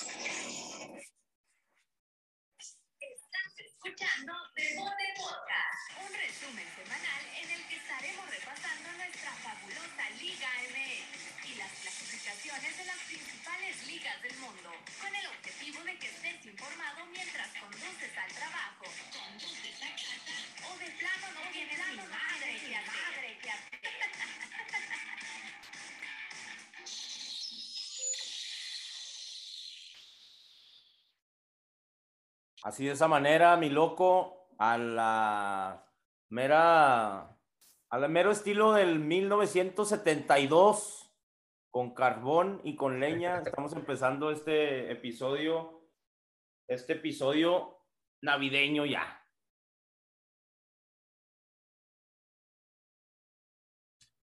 Estás escuchando Deporte Podcast, un resumen semanal en el que estaremos repasando nuestra fabulosa Liga MX y las clasificaciones de las principales ligas del mundo, con el objetivo de que estés informado mientras conduces al trabajo, conduces a casa o de plano no tienes ni madre que hacer. Así de esa manera, mi loco, a la mera, al mero estilo del 1972, con carbón y con leña, estamos empezando este episodio, este episodio navideño ya.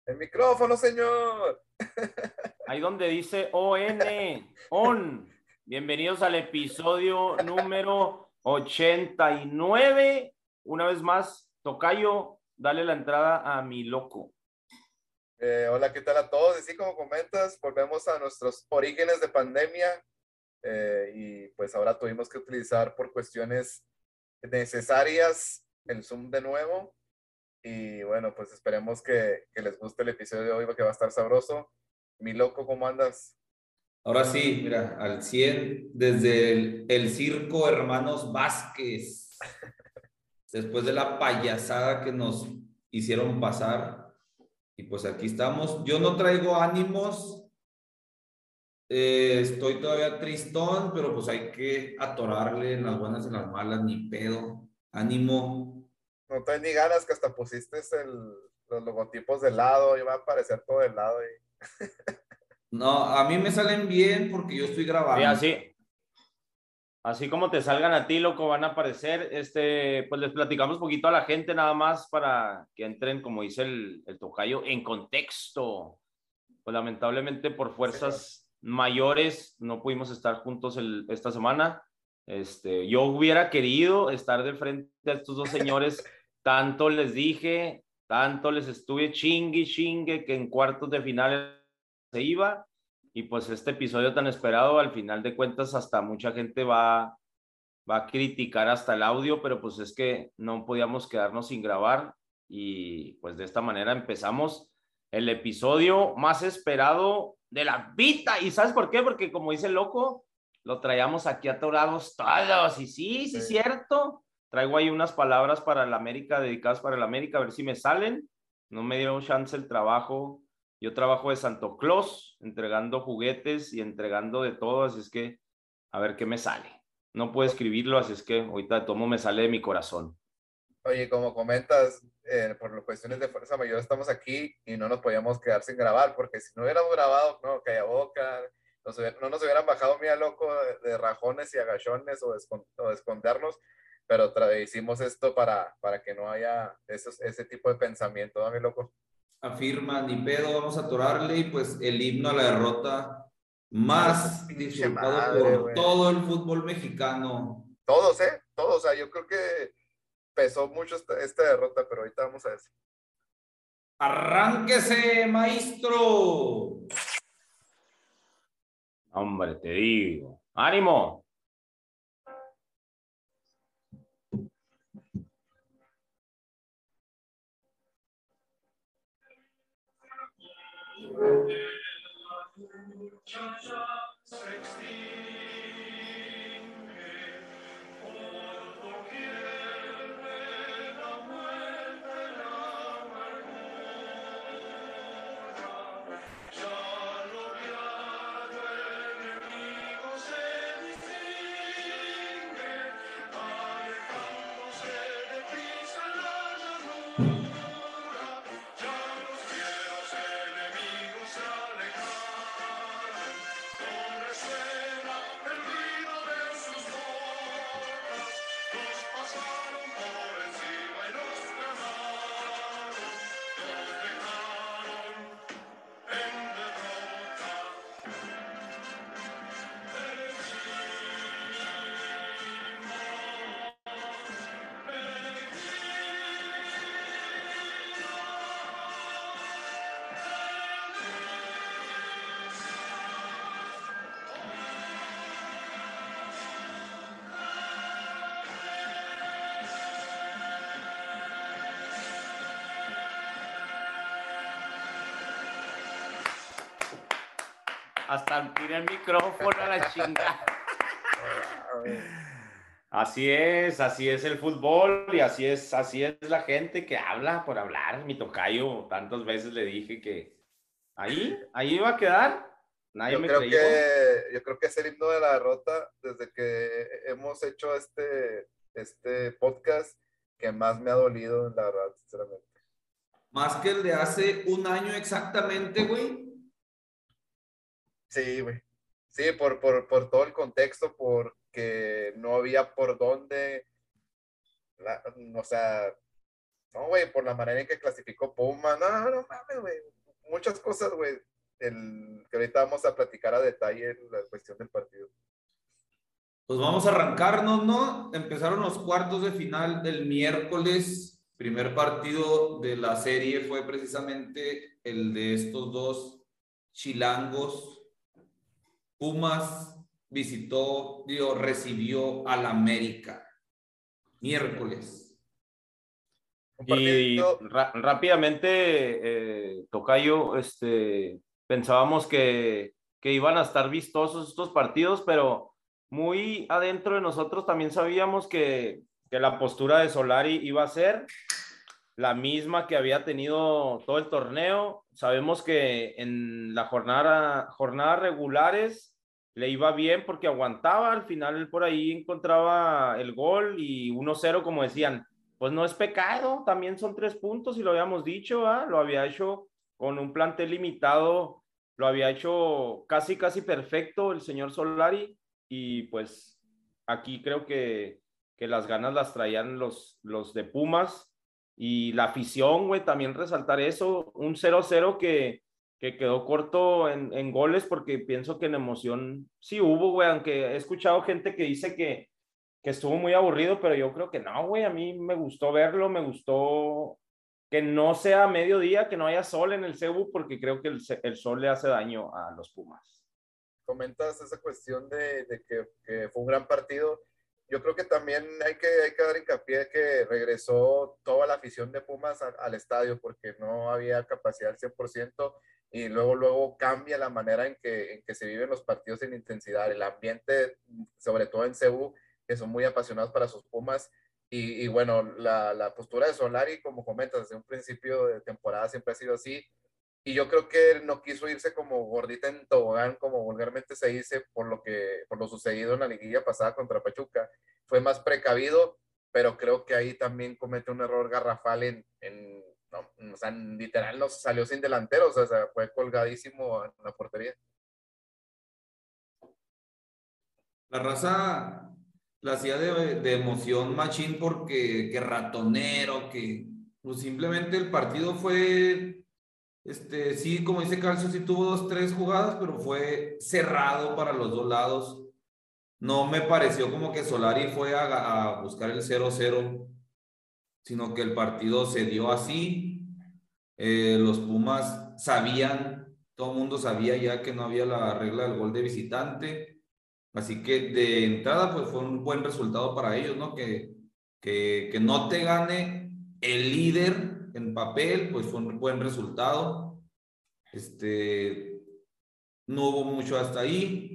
El micrófono, señor. Ahí donde dice ON, ON. Bienvenidos al episodio número 89. Una vez más, Tocayo, dale la entrada a mi loco. Eh, hola, ¿qué tal a todos? Y sí, como comentas, volvemos a nuestros orígenes de pandemia eh, y pues ahora tuvimos que utilizar por cuestiones necesarias el Zoom de nuevo. Y bueno, pues esperemos que, que les guste el episodio de hoy, porque va a estar sabroso. Mi loco, ¿cómo andas? Ahora sí, mira, al 100, desde el, circo Hermanos Vázquez, después de la payasada que nos hicieron pasar, y pues aquí estamos. Yo no traigo ánimos, eh, estoy todavía tristón, pero pues hay que atorarle en las buenas y en las malas, ni pedo, ánimo. No te ni ganas que hasta pusiste los logotipos de lado, iba a aparecer todo de lado. Y... No, a mí me salen bien porque yo estoy grabando. Sí, así, así como te salgan a ti, loco, van a aparecer. Este, pues les platicamos un poquito a la gente nada más para que entren, como dice el, el tocayo, en contexto. Pues lamentablemente por fuerzas mayores no pudimos estar juntos el, esta semana. Este, yo hubiera querido estar de frente a estos dos señores. tanto les dije, tanto les estuve chingue, chingue, que en cuartos de final se iba y pues este episodio tan esperado al final de cuentas hasta mucha gente va va a criticar hasta el audio pero pues es que no podíamos quedarnos sin grabar y pues de esta manera empezamos el episodio más esperado de la vida. Y sabes por qué porque como dice el loco lo traíamos aquí atorados todos. Y sí sí Sí. cierto. Traigo ahí unas palabras para el América dedicadas para el América a ver si me salen. No me dieron chance el trabajo yo trabajo de Santo Claus, entregando juguetes y entregando de todo, así es que a ver qué me sale. No puedo escribirlo, así es que ahorita tomo me sale de mi corazón. Oye, como comentas, eh, por cuestiones de fuerza mayor estamos aquí y no nos podíamos quedar sin grabar, porque si no hubiéramos grabado, no, calla boca, nos no nos hubieran bajado mía loco de, de rajones y agachones o de, escon- o de escondernos, pero hicimos esto para, para que no haya esos, ese tipo de pensamiento, ¿no, mi loco? Afirma, ni pedo, vamos a atorarle y pues el himno a la derrota más disfrutado madre, por todo el fútbol mexicano. Todos, ¿eh? Todos, o sea, yo creo que pesó mucho esta, esta derrota, pero ahorita vamos a eso. Arránquese, maestro. Hombre, te digo. ¡Ánimo! Thank you. Tiene el micrófono a la chingada. Así es, así es el fútbol y así es, así es la gente que habla por hablar. Mi tocayo, tantas veces le dije que ahí, ahí iba a quedar. Nadie yo me creo creyó. que yo creo que es el himno de la derrota desde que hemos hecho este este podcast que más me ha dolido la verdad sinceramente Más que el de hace un año exactamente, güey. Sí güey sí por, por, por todo el contexto porque no había por dónde o sea no güey por la manera en que clasificó Puma no no mames güey muchas cosas güey el que ahorita vamos a platicar a detalle la cuestión del partido Pues vamos a arrancarnos, ¿no? Empezaron los cuartos de final del miércoles. Primer partido de la serie fue precisamente el de estos dos chilangos. Pumas visitó, digo, recibió al América. Miércoles. Y rápidamente, eh, Tocayo, este, pensábamos que, que iban a estar vistosos estos partidos, pero muy adentro de nosotros también sabíamos que, que la postura de Solari iba a ser la misma que había tenido todo el torneo. Sabemos que en la jornada, jornadas regulares le iba bien porque aguantaba, al final por ahí encontraba el gol y 1-0, como decían, pues no es pecado, también son tres puntos y lo habíamos dicho, ¿ah? lo había hecho con un plantel limitado, lo había hecho casi, casi perfecto el señor Solari y pues aquí creo que, que las ganas las traían los, los de Pumas y la afición, güey, también resaltar eso, un 0-0 que, que quedó corto en, en goles porque pienso que en emoción sí hubo, güey, aunque he escuchado gente que dice que, que estuvo muy aburrido, pero yo creo que no, güey, a mí me gustó verlo, me gustó que no sea mediodía, que no haya sol en el Cebu, porque creo que el, el sol le hace daño a los Pumas. comentas esa cuestión de, de que, que fue un gran partido. Yo creo que también hay que, hay que dar hincapié que regresó toda la afición de Pumas a- al estadio porque no había capacidad al 100% y luego, luego cambia la manera en que, en que se viven los partidos en intensidad. El ambiente, sobre todo en Cebu, que son muy apasionados para sus Pumas. Y, y bueno, la, la postura de Solari, como comentas, desde un principio de temporada siempre ha sido así. Y yo creo que él no quiso irse como gordita en tobogán, como vulgarmente se dice, por lo que por lo sucedido en la liguilla pasada contra Pachuca. Fue más precavido, pero creo que ahí también comete un error garrafal en no, o sea, literal no salió sin delantero, o sea, fue colgadísimo en la portería. La raza la hacía de, de emoción machín porque que ratonero, que pues simplemente el partido fue, este, sí, como dice Calcio, sí tuvo dos, tres jugadas, pero fue cerrado para los dos lados. No me pareció como que Solari fue a, a buscar el 0-0, sino que el partido se dio así. Eh, los Pumas sabían, todo el mundo sabía ya que no había la regla del gol de visitante. Así que de entrada, pues fue un buen resultado para ellos, ¿no? Que, que, que no te gane el líder en papel, pues fue un buen resultado. Este, no hubo mucho hasta ahí.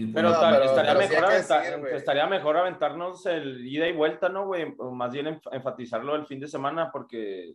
Y pues, Pero, No, pero- estaría, pero mejor aventa- decir, estaría mejor aventarnos el ida y vuelta, ¿no, güey? O más bien enf- enfatizarlo el fin de semana porque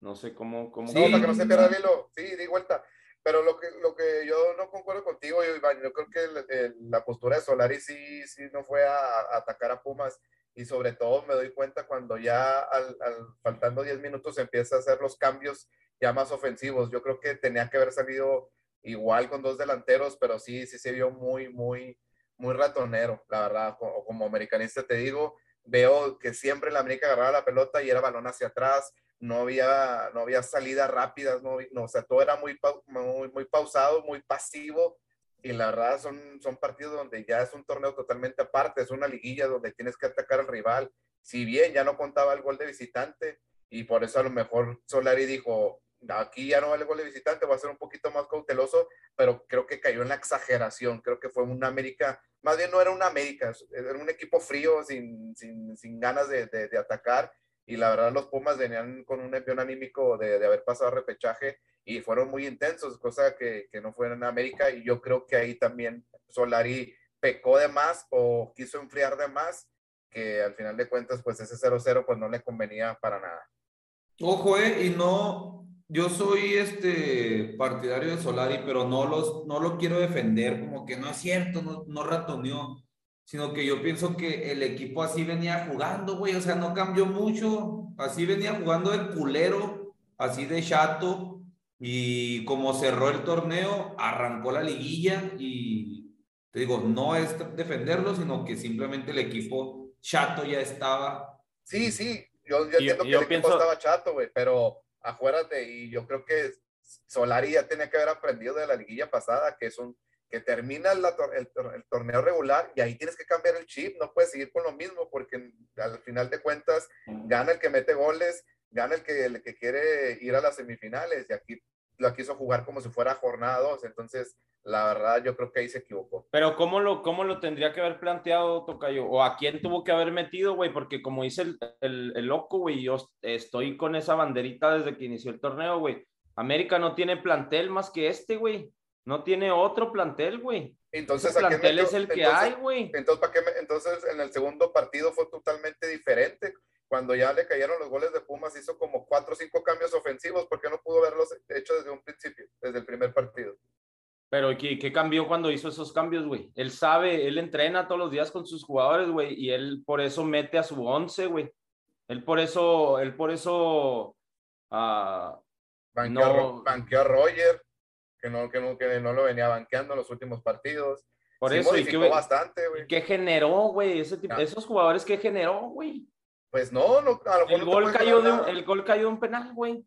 no sé cómo... cómo Sí. No, para que no se pierda el hilo, sí, di vuelta. Pero lo que, lo que yo no concuerdo contigo, Iván, yo creo que el- el- la postura de Solari sí, sí no fue a, a atacar a Pumas y sobre todo me doy cuenta cuando ya al, al- faltando 10 minutos empieza a hacer los cambios ya más ofensivos. Yo creo que tenía que haber salido igual con dos delanteros, pero sí, sí se vio muy, muy, muy ratonero, la verdad. Como, como americanista te digo, veo que siempre la América agarraba la pelota y era balón hacia atrás, no había, no había salidas rápidas, no, no, o sea, todo era muy, muy, muy pausado, muy pasivo. Y la verdad son, son partidos donde ya es un torneo totalmente aparte, es una liguilla donde tienes que atacar al rival. Si bien ya no contaba el gol de visitante, y por eso a lo mejor Solari dijo, aquí ya no vale gol de visitante, va a ser un poquito más cauteloso, pero creo que cayó en la exageración, creo que fue un América, más bien no era un América, era un equipo frío, sin, sin, sin ganas de, de, de atacar, y la verdad los Pumas venían con un envión anímico de, de haber pasado repechaje y fueron muy intensos, cosa que, que no fue en América y yo creo que ahí también Solari pecó de más o quiso enfriar de más, que al final de cuentas pues ese 0-0 pues no le convenía para nada. Ojo, eh, y no, yo soy este partidario de Solari, pero no, los, no lo quiero defender, como que no es cierto, no, no ratoneó, sino que yo pienso que el equipo así venía jugando, güey, o sea, no cambió mucho, así venía jugando el culero, así de chato, y como cerró el torneo, arrancó la liguilla y te digo, no es defenderlo, sino que simplemente el equipo chato ya estaba. Sí, sí, yo, yo entiendo que el equipo estaba chato, güey, pero acuérdate, y yo creo que Solari ya tenía que haber aprendido de la liguilla pasada, que es un que termina el, el, torneo regular y ahí tienes que cambiar el chip, no puedes seguir con lo mismo porque al final de cuentas gana el que mete goles, gana el que, el que quiere ir a las semifinales y aquí lo quiso jugar como si fuera jornada 2, entonces la verdad yo creo que ahí se equivocó. Pero ¿cómo lo, cómo lo tendría que haber planteado Tocayo? ¿O a quién tuvo que haber metido, güey? Porque como dice el, el, el loco, güey, yo estoy con esa banderita desde que inició el torneo, güey. América no tiene plantel más que este, güey. No tiene otro plantel, güey. Entonces, el plantel es el que hay, güey. Entonces, ¿para qué entonces, en el segundo partido fue totalmente diferente. Cuando ya le cayeron los goles de Pumas, hizo como cuatro o cinco cambios ofensivos. ¿Por qué no pudo haberlos hecho desde un principio, desde el primer partido? Pero ¿qué, qué cambió cuando hizo esos cambios, güey? Él sabe, él entrena todos los días con sus jugadores, güey, y él por eso mete a su once, güey. Él por eso, él por eso... Uh, banqueó, banqueó a Roger que no, que no, que no lo venía banqueando en los últimos partidos. Por eso, y que, bastante, güey. ¿Qué generó, güey? Ese tipo, Esos jugadores, ¿qué generó, güey? Pues no, no a lo el, gol cayó de un, el gol cayó de un penal, güey.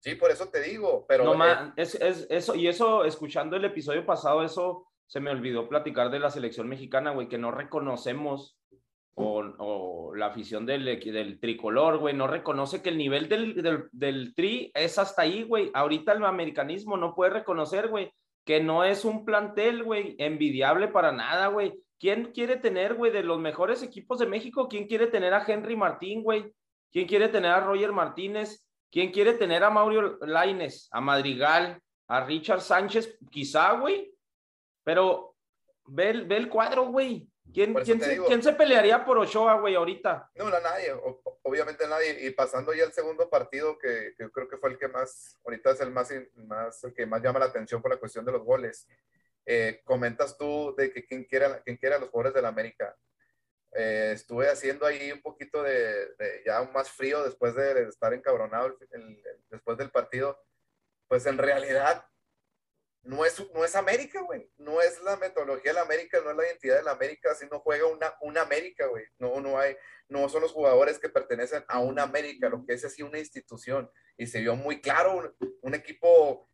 Sí, por eso te digo, pero... No, eh, es, es, eso, y eso, escuchando el episodio pasado, eso se me olvidó platicar de la selección mexicana, güey, que no reconocemos o, la afición del, del tricolor, güey, no reconoce que el nivel del, del, tri es hasta ahí, güey. Ahorita el americanismo no puede reconocer, güey, que no es un plantel, güey, envidiable para nada, güey. ¿Quién quiere tener, güey, de los mejores equipos de México? ¿Quién quiere tener a Henry Martín, güey? ¿Quién quiere tener a Roger Martínez? ¿Quién quiere tener a Mauro Laines, a Madrigal, a Richard Sánchez? Quizá, güey. Pero ve, ve el cuadro, güey. ¿Quién, quién, se, ¿quién, se, pelearía por Ochoa, güey, ahorita? No, no, nadie, obviamente nadie. Y pasando ya al segundo partido, que, que, creo que fue el que más, ahorita es el más, más, el que más llama la atención por la cuestión de los goles. Eh, comentas tú de que quién quiera, quién quiera los jugadores del América. Eh, estuve haciendo ahí un poquito de, de, ya más frío después de, estar encabronado después del partido. Pues en realidad no es, no es América, güey. No es la metodología de la América, no es la identidad de la América, si no juega una, una América, güey. No, no hay, no son los jugadores que pertenecen a una América, lo que es así una institución. Y se vio muy claro un, equipo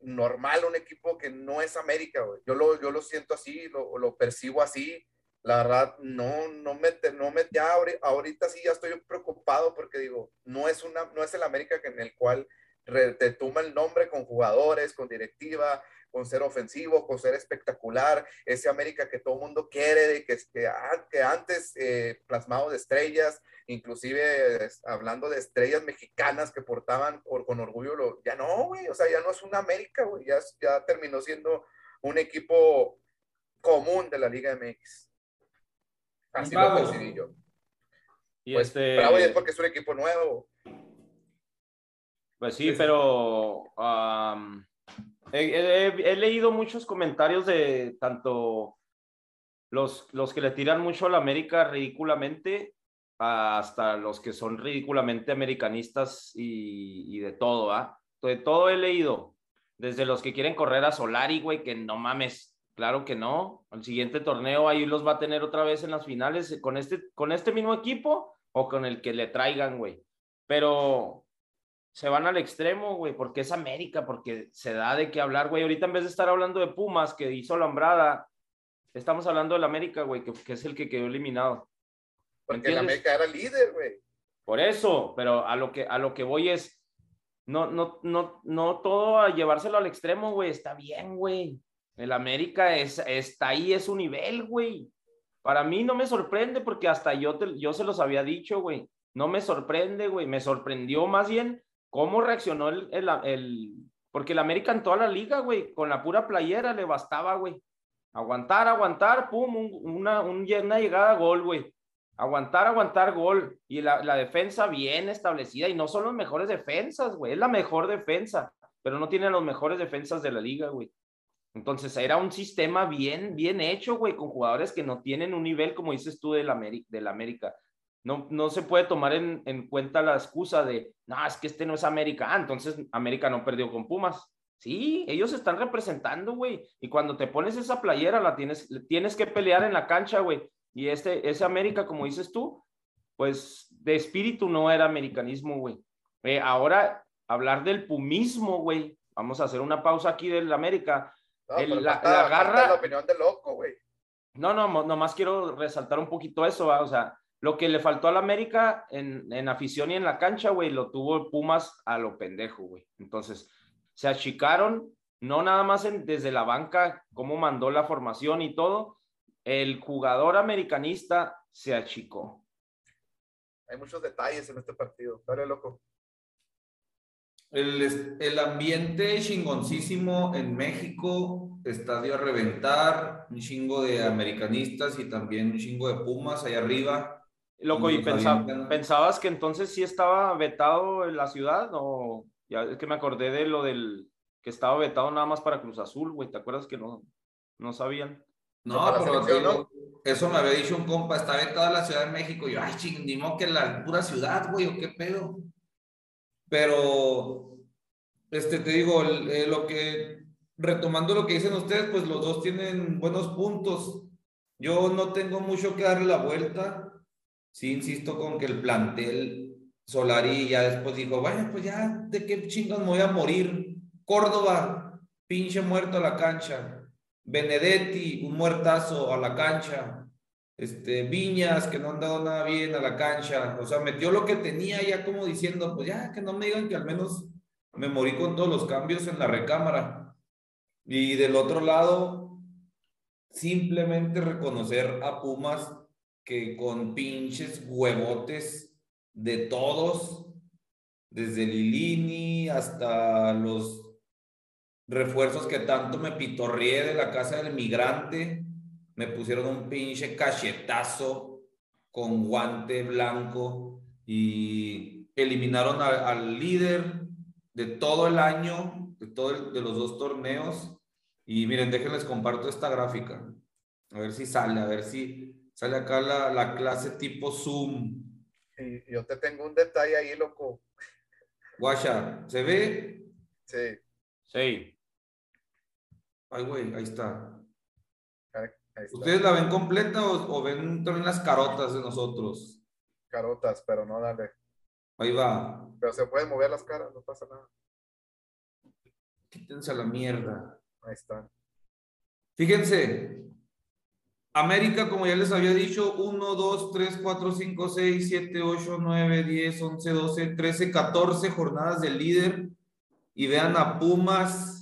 normal, un equipo que no es América, güey. Yo lo, yo lo siento así, lo, lo percibo así. La verdad, no, no me, no me, ya ahorita sí ya estoy preocupado porque digo, no es una, no es el América en el cual te toma el nombre con jugadores, con directiva, con ser ofensivo, con ser espectacular, ese América que todo el mundo quiere, que, que, que antes eh, plasmado de estrellas, inclusive hablando de estrellas mexicanas que portaban con orgullo, lo, ya no, güey, o sea, ya no es una América, güey, ya, ya terminó siendo un equipo común de la Liga MX. Así lo decidí yo. Y pues, este... bravo, es porque es un equipo nuevo. Pues sí, pero he, leído muchos comentarios de tanto los, los que le tiran mucho a la América ridículamente hasta los que son ridículamente americanistas y, de todo, ¿ah? De todo he leído. Desde los que quieren correr a Solari, güey, que no mames, claro que no. El siguiente torneo ahí los va a tener otra vez en las finales con este, con este mismo equipo o con el que le traigan, güey. Pero se van al extremo, güey, porque es América, porque se da de qué hablar, güey. Ahorita en vez de estar hablando de Pumas, que hizo la hombrada, estamos hablando del América, güey, que, es el que quedó eliminado. Porque el América era líder, güey. Por eso, pero a lo que, a lo que voy es, no, no, no, no todo a llevárselo al extremo, güey, está bien, güey. El América es, está ahí, es un nivel, güey. Para mí no me sorprende porque hasta yo, te, yo se los había dicho, güey. No me sorprende, güey. Me sorprendió más bien ¿cómo reaccionó el, el, el- porque el América en toda la liga, güey, con la pura playera le bastaba, güey. Aguantar, aguantar, pum, un- una, un- una llegada a gol, güey. Aguantar, aguantar, gol. Y la, la defensa bien establecida. Y no son los mejores defensas, güey. Es la mejor defensa. Pero no tienen los mejores defensas de la liga, güey. Entonces era un sistema bien, bien hecho, güey, con jugadores que no tienen un nivel, como dices tú, del América. Del América. No, no se puede tomar en, en cuenta la excusa de, no, es que este no es América. Ah, entonces América no perdió con Pumas. Sí, ellos están representando, güey. Y cuando te pones esa playera, la tienes, tienes que pelear en la cancha, güey. Y este, ese América, como dices tú, pues de espíritu no era americanismo, güey. Eh, ahora, hablar del pumismo, güey. Vamos a hacer una pausa aquí del América. No, El- pero la- falta- la falta garra- la opinión de loco, güey. No, no, nomás quiero resaltar un poquito eso, ¿va? o sea, lo que le faltó al América en, en afición y en la cancha, güey, lo tuvo Pumas a lo pendejo, güey. Entonces, se achicaron, no nada más en- desde la banca, cómo mandó la formación y todo, el jugador americanista se achicó. Hay muchos detalles en este partido. Dale, loco. El, es- el ambiente chingoncísimo en México, estadio a reventar, un chingo de americanistas y también un chingo de Pumas allá arriba. Loco, ¿y pensabas que entonces sí estaba vetado en la ciudad? O ya es que me acordé de lo del que estaba vetado nada más para Cruz Azul, güey. ¿Te acuerdas que no, no sabían? No, pero digo, eso me había dicho un compa, está vetada la Ciudad de México. Y yo, ay, ching, ni modo que la pura ciudad, güey, o qué pedo. Pero, este, te digo, eh, lo que, retomando lo que dicen ustedes, pues los dos tienen buenos puntos. Yo no tengo mucho que darle la vuelta. Sí, insisto con que el plantel Solari ya después dijo, bueno, pues ya, ¿de qué chingas me voy a morir? Córdoba, pinche muerto a la cancha. Benedetti, un muertazo a la cancha. Este, Viñas, que no han dado nada bien a la cancha. O sea, metió lo que tenía ya como diciendo, pues ya, que no me digan que al menos me morí con todos los cambios en la recámara. Y del otro lado, simplemente reconocer a Pumas que con pinches huevotes de todos, desde Lilini hasta los refuerzos que tanto me pitorrié de la casa del migrante, me pusieron un pinche cachetazo con guante blanco y eliminaron a- al líder de todo el año, de, todo el- de los dos torneos. Y miren, déjenles comparto esta gráfica. A ver si sale, a ver si sale acá la, la clase tipo Zoom. Y yo te tengo un detalle ahí, loco. Guacha, ¿se ve? Sí, Sí. Ay, güey, ahí está. ahí está. ¿Ustedes la ven completa o, o ven también las carotas de nosotros? Carotas, pero no dale. Ahí va. Pero se pueden mover las caras, no pasa nada. Quítense a la mierda. Ahí está. Fíjense, América, como ya les había dicho, 1, 2, 3, 4, 5, 6, 7, 8, 9, 10, 11, 12, 13, 14 jornadas del líder. Y vean a Pumas,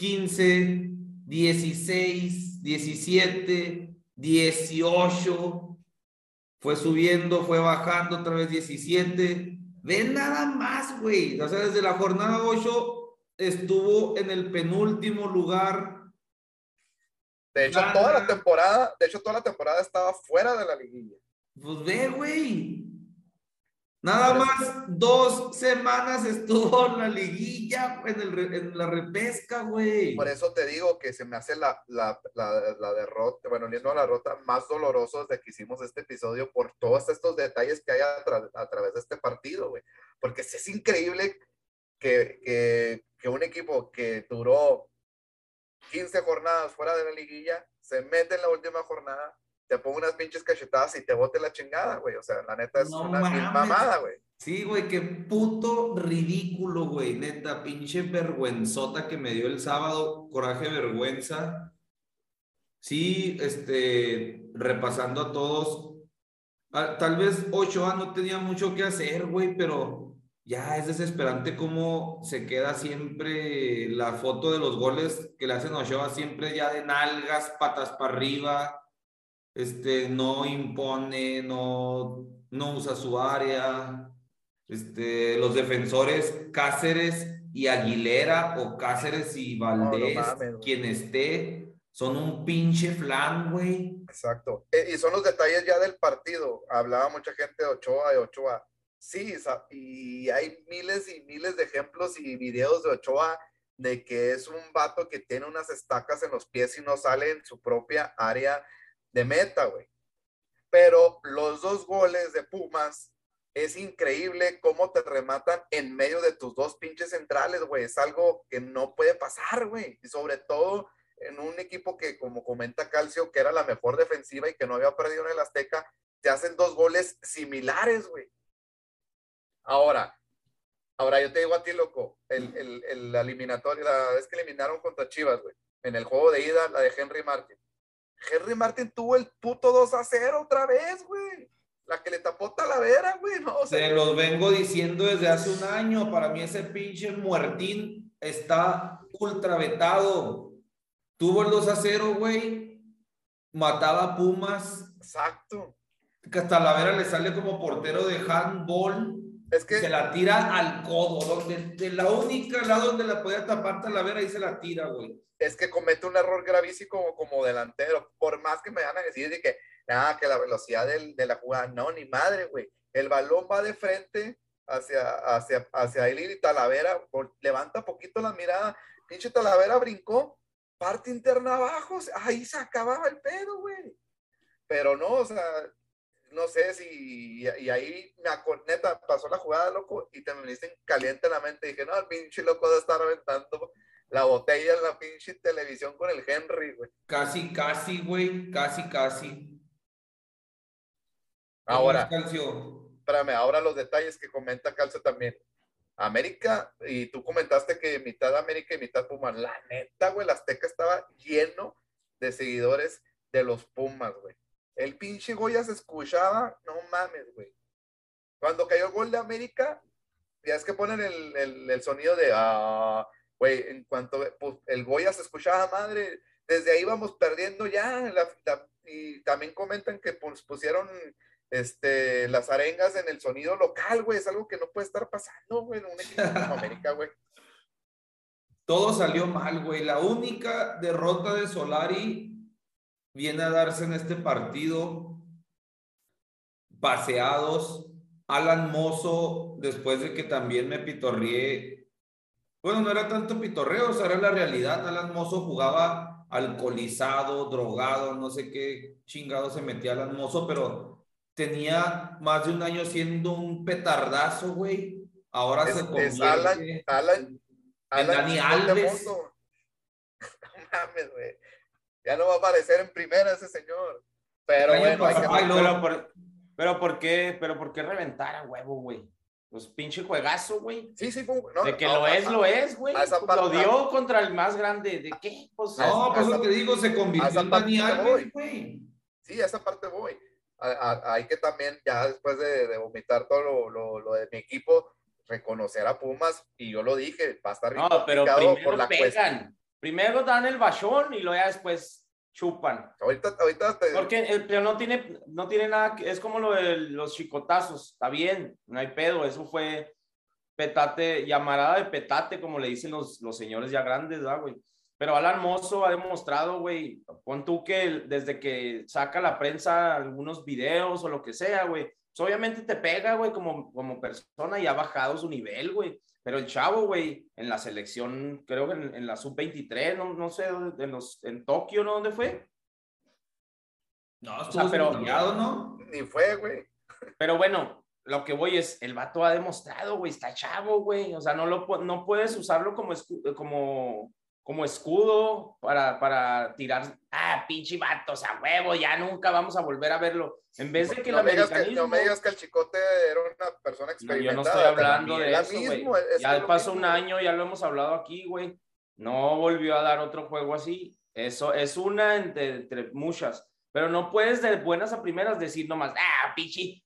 15, 16, 17, 18. Fue subiendo, fue bajando, otra vez 17. Ven nada más, güey. O sea, desde la jornada 8 estuvo en el penúltimo lugar De hecho, toda la temporada, de hecho, toda la temporada estaba fuera de la liguilla. Pues ve, güey. Nada más dos semanas estuvo en la liguilla, en, la repesca, güey. Por eso te digo que se me hace la, derrota, bueno, a la derrota más doloroso desde que hicimos este episodio por todos estos detalles que hay a, a través de este partido, güey. Porque es increíble que, que, que un equipo que duró 15 jornadas fuera de la liguilla se mete en la última jornada, te ponga unas pinches cachetadas y te bote la chingada, güey. O sea, la neta es No una mames. mamada, güey. Sí, güey, qué puto ridículo, güey. Neta, pinche vergüenzota que me dio el sábado. Coraje, vergüenza. Sí, este, repasando a todos. ah, Tal vez Ochoa no tenía mucho que hacer, güey, pero ya es desesperante cómo se queda siempre la foto de los goles que le hacen a Ochoa, siempre ya de nalgas, patas para arriba. Este, no impone, no, no usa su área. Este, los defensores Cáceres y Aguilera o Cáceres y Valdés, mames, quien esté, son un pinche flan, güey. Exacto. Eh, y son los detalles ya del partido. Hablaba mucha gente de Ochoa, de Ochoa. Sí, y hay miles y miles de ejemplos y videos de Ochoa de que es un vato que tiene unas estacas en los pies y no sale en su propia área de meta, güey. Pero los dos goles de Pumas, es increíble cómo te rematan en medio de tus dos pinches centrales, güey. Es algo que no puede pasar, güey. Y sobre todo en un equipo que, como comenta Calcio, que era la mejor defensiva y que no había perdido en el Azteca, te hacen dos goles similares, güey. Ahora, ahora yo te digo a ti, loco, el, el, el la eliminatoria, la vez que eliminaron contra Chivas, güey, en el juego de ida, la de Henry Martin. Henry Martin tuvo el puto 2 a 0 otra vez, güey. La que le tapó Talavera, güey, no, o sea, Se los vengo diciendo desde hace un año. Para mí ese pinche muertín está ultra vetado. Tuvo el 2 a 0, güey. Mataba a Pumas. exacto. Que Talavera le sale como portero de handball. Es que se la tira al codo. Donde, de la única lado donde la podía tapar Talavera, ahí se la tira, güey. es que comete un error gravísimo como, delantero. Por más que me van a decir de que, nada, que la velocidad del- de la jugada, no, ni madre, güey. El balón va de frente hacia, hacia, hacia él y Talavera por- levanta poquito la mirada. Pinche Talavera brincó, parte interna abajo, ahí se acababa el pedo, güey. Pero no, o sea, no sé si, y, y ahí me neta, pasó la jugada, loco, y te me viniste en caliente la mente. Dije, no, el pinche loco de estar aventando la botella en la pinche televisión con el Henry, güey. Casi, casi, güey. Casi, casi. Ahora, espérame, ahora los detalles que comenta Calcio también. América, y tú comentaste que mitad América y mitad Pumas. La neta, güey, la Azteca estaba lleno de seguidores de los Pumas, güey. El pinche Goya se escuchaba, no mames, güey. Cuando cayó el gol de América, ya es que ponen el, el- el sonido de, ah, güey, en cuanto pues, el Goya se escuchaba, madre, desde ahí vamos perdiendo ya. la- la- y también comentan que pues, pusieron este, las arengas en el sonido local, güey. Es algo que no puede estar pasando, güey, en un equipo como América, güey. Todo salió mal, güey. La única derrota de Solari viene a darse en este partido. Paseados. Alan Mozo, después de que también me pitorrié. Bueno, no era tanto pitorreo, o sea, era la realidad. Alan Mozo jugaba alcoholizado, drogado, no sé qué chingado se metía Alan Mozo, pero tenía más de un año siendo un petardazo, güey. Ahora Es, se es convierte Alan, Alan, Alan Dani Alves. Mames, güey. Ya no va a aparecer en primera ese señor. Pero bueno, hay que- pasado, Ay, luego- Pero, por, pero ¿por qué? Pero ¿por qué reventar a huevo, güey? Pues pinche juegazo, güey. sí, sí, fue- no, De que no, lo a- es, lo es, güey. a esa Pues lo dio contra el más grande. ¿De qué? Pues, No, pues lo que digo, se convirtió en. Alves, güey. Sí, a esa parte voy. A- a- hay que también, ya después de, de vomitar todo lo, lo- lo de mi equipo, reconocer a Pumas, y yo lo dije, va a estar no, pero primero por la cuestión. Primero dan el bachón y luego ya después chupan. Ahorita, ahorita te- Porque el pero no tiene, no tiene nada que, es como lo de los chicotazos, está bien, no hay pedo, eso fue petate, llamarada de petate, como le dicen los, los señores ya grandes, ¿verdad, güey? Pero Alan Mozo ha demostrado, güey, pon tú que desde que saca la prensa algunos videos o lo que sea, güey, pues obviamente te pega, güey, como, como persona y ha bajado su nivel, güey. Pero el chavo, güey, en la selección, creo que en, en la sub-23, no, no sé, en, los, en Tokio, ¿no? ¿Dónde fue? No, sea, estuvo pero-. ¿no? ni fue, güey. Pero bueno, lo que voy es, el vato ha demostrado, güey, está chavo, güey. O sea, no, lo, no puedes usarlo como, como, como escudo para, para tirar, ah, pinche vato, o sea, huevo, ya nunca vamos a volver a verlo. En vez de que el no, me digas que, americanismo... no me digas que el chicote era una persona No, experimentada. yo no estoy hablando de eso, mismo, es Ya pasó un año, ya lo hemos hablado aquí, güey. No volvió a dar otro juego así. Eso es una entre, entre muchas. Pero no puedes de buenas a primeras decir nomás, ah, pinche,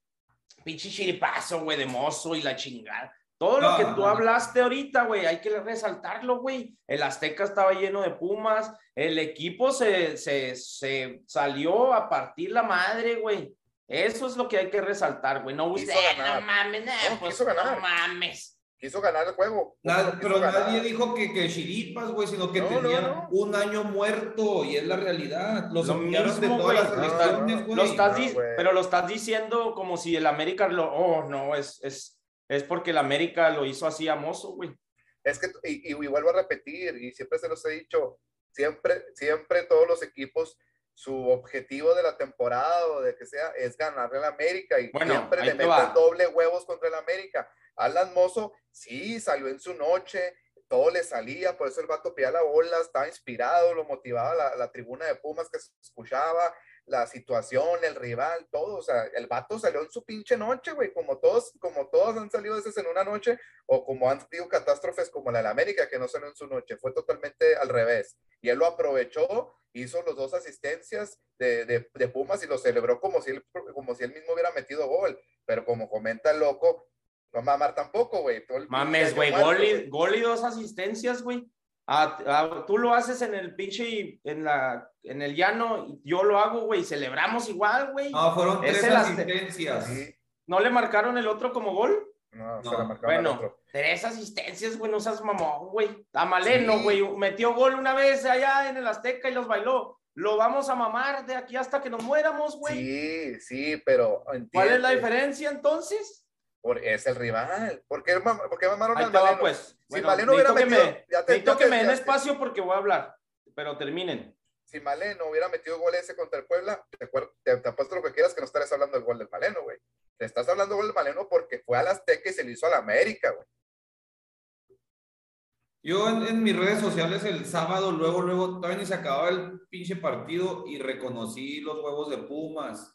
pinche chiripazo, güey, de mozo y la chingada. Todo lo que tú no. hablaste ahorita, güey, hay que resaltarlo, güey. El Azteca estaba lleno de Pumas. El equipo se, se, se salió a partir la madre, güey. Eso es lo que hay que resaltar, güey. No, Quiso usted, ganar. no mames, No, pues, quiso ganar. no mames. Quiso ganar el juego. Nada- pero ganar. nadie dijo que, que chiripas, güey, sino que No, no, tenía no. un año muerto y es la realidad. Los Lo enviaron de mismo, todas güey. las no, güey. Lo estás pero lo estás diciendo como si el América lo. Oh, no, es, es, es porque el América lo hizo así a mozo, güey. Es que, y, y- y vuelvo a repetir, y siempre se los he dicho, siempre, siempre todos los equipos, su objetivo de la temporada o de que sea es ganarle al América y Bueno, siempre le te meten va. doble huevos contra el América. Alan Mozo, sí, salió en su noche, todo le salía, por eso el vato pedía la bola, estaba inspirado, lo motivaba la, la tribuna de Pumas que se escuchaba, la situación, el rival, todo, o sea, el vato salió en su pinche noche, güey, como todos, como todos han salido veces en una noche, o como han sido catástrofes como la del América, que no salió en su noche, fue totalmente al revés. Y él lo aprovechó, hizo los dos asistencias de, de, de Pumas y lo celebró como si, él, como si él mismo hubiera metido gol. Pero como comenta el loco, no mamar tampoco, güey. Mames, güey, gol y dos asistencias, güey. Ah, ah, tú lo haces en el pinche, en la, en el llano, y yo lo hago, güey, celebramos igual, güey. No, fueron tres asistencias. ¿No le marcaron el otro como gol? no, se No, la marcaron al Bueno, otro. tres asistencias, güey, no seas mamón, güey. A Maleno, Sí. güey, metió gol una vez allá en el Azteca y los bailó. Lo vamos a mamar de aquí hasta que nos muéramos, güey. Sí, sí, pero ¿Cuál es la diferencia entonces? Por- es el rival. ¿Por qué, por qué mamaron Ahí al va, Maleno? pues. Si Bueno, Maleno hubiera necesito que metido, me, ya te- necesito ya que te- me den espacio porque voy a hablar, pero terminen. si Maleno hubiera metido gol ese contra el Puebla, te, te, te apuesto lo que quieras que no estarías hablando del gol del Maleno, güey. Te estás hablando del gol del Maleno porque fue al Azteca y se le hizo a la América, güey. Yo en, en mis redes sociales el sábado, luego, luego, todavía ni se acababa el pinche partido y reconocí los huevos de Pumas.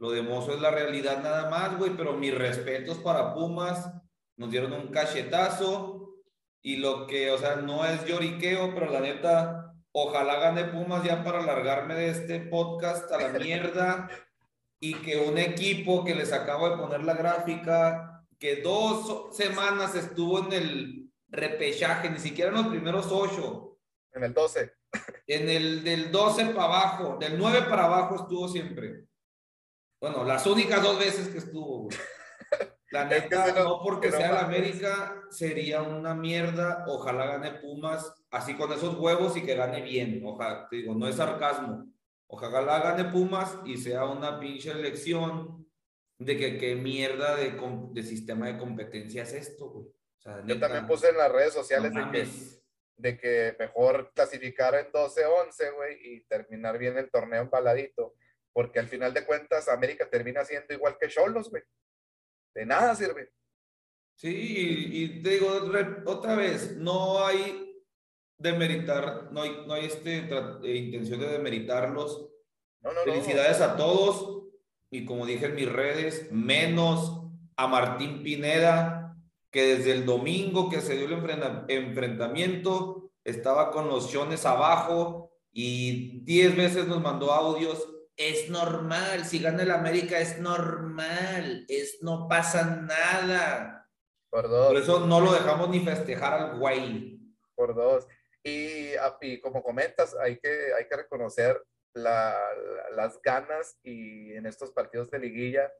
Lo de Mozo es la realidad nada más, güey, pero mis respetos para Pumas. Nos dieron un cachetazo y lo que, o sea, no es lloriqueo, pero la neta, ojalá gane Pumas ya para alargarme de este podcast a la mierda y que un equipo que les acabo de poner la gráfica, que dos semanas estuvo en el repechaje, ni siquiera en los primeros ocho, En el 12. en el del 12 para abajo, del 9 para abajo estuvo siempre. Bueno, las únicas dos veces que estuvo, güey. La Es que neta, no porque sea la. América, sería una mierda. Ojalá gane Pumas, así con esos huevos y que gane bien. Ojalá, te digo, no es sarcasmo. Ojalá gane Pumas y sea una pinche elección de que qué mierda de, sistema de competencia es esto, güey. O sea, Yo también puse en las redes sociales no de, que, mames. de que mejor clasificar en 12-11, güey, y terminar bien el torneo empaladito. Porque al final de cuentas, América termina siendo igual que Cholos, güey. De nada sirve. Sí, y, y te digo otra vez, no hay demeritar, no hay, no hay este, eh, intención de demeritarlos. No, no, no. Felicidades a todos y como dije en mis redes, menos a Martín Pineda, que desde el domingo que se dio el enfrenta- enfrentamiento estaba con los chones abajo y 10 veces nos mandó audios. Es normal, si gana el América es normal, es no pasa nada. Por dos. Por eso no lo dejamos ni festejar al güey. por dos. Y, a- y como comentas, hay que, hay que reconocer la- la- las ganas y en estos partidos de liguilla,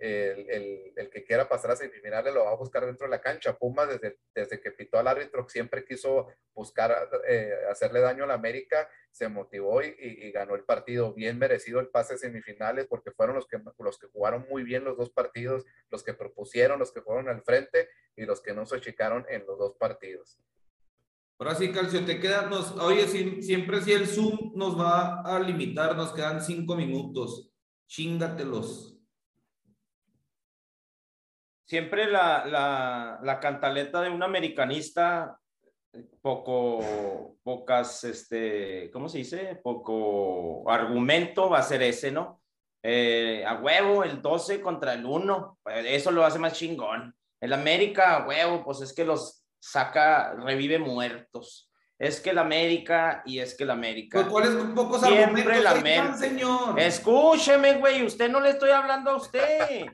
el, el- que quiera pasar a semifinales lo va a buscar dentro de la cancha. Pumas, desde, desde que pitó al árbitro, siempre quiso buscar eh, hacerle daño a la América, se motivó y, y- ganó el partido. Bien merecido el pase a semifinales porque fueron los que, los que jugaron muy bien los dos partidos, los que propusieron, los que fueron al frente y los que no se achicaron en los dos partidos. Ahora sí, Calcio, te quedan, oye, si- siempre si el Zoom nos va a limitar, nos quedan cinco minutos. Chíngatelos. Siempre la, la, la cantaleta de un americanista, poco, pocas, este, ¿cómo se dice? Poco argumento va a ser ese, ¿no? Eh, a huevo, el 12 contra el 1, eso lo hace más chingón. El América, a huevo, pues es que los saca, revive muertos. Es que el América y es que el América. ¿Cuáles pocos Siempre la tan, señor? Escúcheme, güey, usted no le estoy hablando a usted.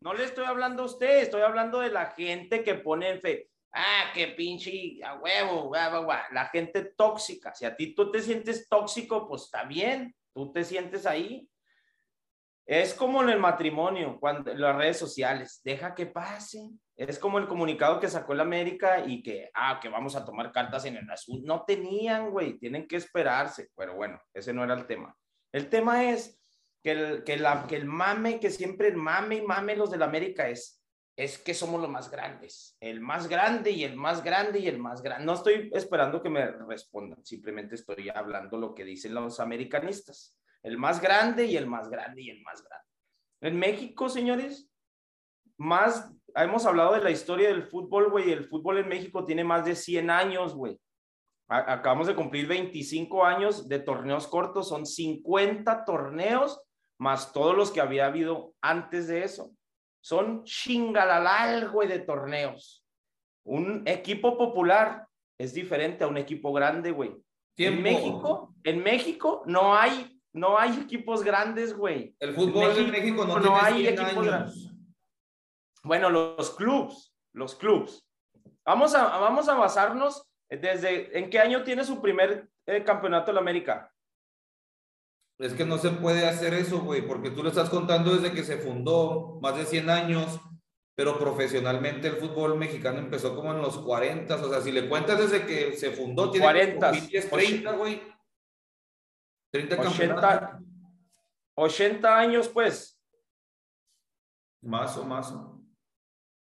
No le estoy hablando a usted, estoy hablando de la gente que pone en fe. Ah, qué pinche a huevo, guau, guau, guau. la gente tóxica. Si a ti tú te sientes tóxico, pues está bien, tú te sientes ahí. Es como en el matrimonio, cuando en las redes sociales, deja que pase. Es como el comunicado que sacó el América y que, ah, que vamos a tomar cartas en el azul. No tenían, güey, tienen que esperarse. Pero bueno, ese no era el tema. El tema es que el, que la, que el mame, que siempre el mame y mame los del América es, es que somos los más grandes. El más grande y el más grande y el más grande. No estoy esperando que me respondan, simplemente estoy hablando lo que dicen los americanistas el más grande y el más grande y el más grande. En México, señores, más, hemos hablado de la historia del fútbol, güey, el fútbol en México tiene más de 100 años, güey. Acabamos de cumplir 25 años de torneos cortos, son 50 torneos más todos los que había habido antes de eso. Son chingalalal, güey, de torneos. Un equipo popular es diferente a un equipo grande, güey. En México, en México no hay no hay equipos grandes, güey. El fútbol de México no, no hay equipos grandes. Bueno, los clubs, los clubs. Vamos a, vamos a basarnos desde, ¿en qué año tiene su primer eh, campeonato de la América? Es que no se puede hacer eso, güey, porque tú lo estás contando desde que se fundó, más de 100 años, pero profesionalmente el fútbol mexicano empezó como en los 40, o sea, si le cuentas desde que se fundó, tiene 40, 30, güey. 30 80, años, pues. Más o más.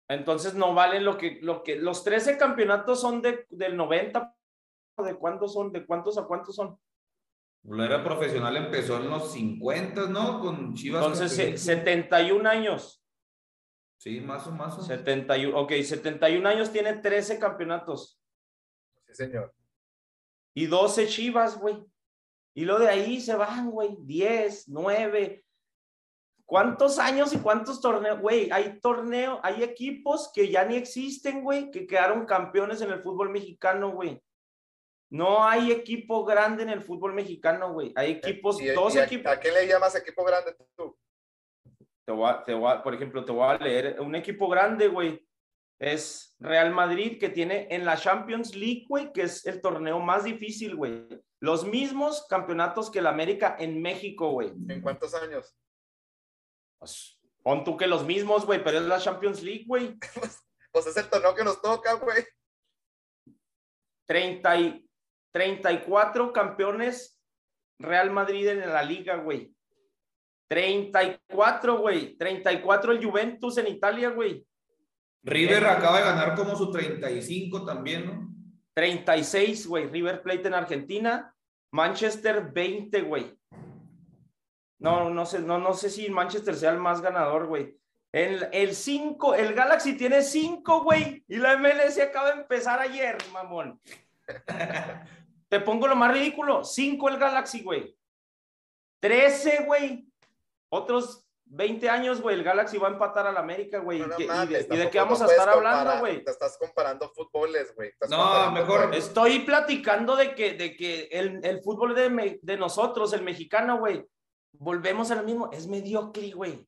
Entonces no valen lo que, lo que, los 13 campeonatos son de, del 90. ¿De cuántos son? ¿De cuántos a cuántos son? La era profesional empezó en los 50, ¿no? Con Chivas. Entonces, 71 años. Sí, más o más. 71, ok, 71 años tiene 13 campeonatos. Sí, señor. Y 12 Chivas, güey. Y lo de ahí se van, güey, 10, 9. ¿Cuántos años y cuántos torneos? Güey, hay torneos, hay equipos que ya ni existen, güey, que quedaron campeones en el fútbol mexicano, güey. No hay equipo grande en el fútbol mexicano, güey. Hay equipos, dos equipos. ¿A qué le llamas equipo grande tú? Te voy, te voy por ejemplo, te voy a leer un equipo grande, güey. Es Real Madrid que tiene en la Champions League, güey, que es el torneo más difícil, güey. Los mismos campeonatos que el América en México, güey. ¿En cuántos años? Pues, pon tú que los mismos, güey, pero es la Champions League, güey. pues, es el torneo que nos toca, güey. 30 y, 34 campeones Real Madrid en la liga, güey. 34, güey. 34 el Juventus en Italia, güey. River acaba de ganar como su 35 también, ¿no? 36, güey. River Plate en Argentina. Manchester 20, güey. No, no sé, no, no sé si Manchester sea el más ganador, güey. El, el 5, el Galaxy tiene 5, güey. Y la MLS acaba de empezar ayer, mamón. Te pongo lo más ridículo. 5 el Galaxy, güey. 13, güey. Otros 20 años, güey, el Galaxy va a empatar al América, güey. y, de, qué vamos a estar hablando, güey? Te estás comparando fútboles, güey. No, mejor. Estoy platicando de que, de que el, el fútbol de, de nosotros, el mexicano, güey, volvemos a lo mismo. Es mediocre, güey.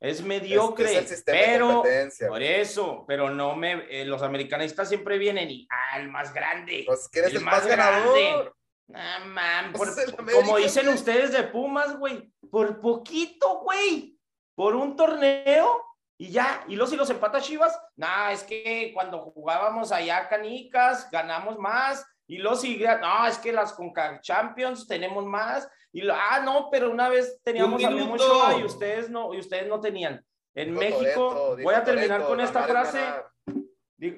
Es mediocre. Es, pero, por eso, pero no me. Eh, los americanistas siempre vienen y. Ah, el más grande. Pues que eres el, más, grande. Ah, man, como dicen ustedes de Pumas, güey, por poquito, güey, por un torneo y ya, y los y los empata Chivas, nah, es que cuando jugábamos allá canicas, ganamos más, y los y, no, es que las Conca Champions tenemos más, y lo, ah, no, pero una vez teníamos a Memo y ustedes no, y ustedes no tenían. En México, voy a terminar con esta frase,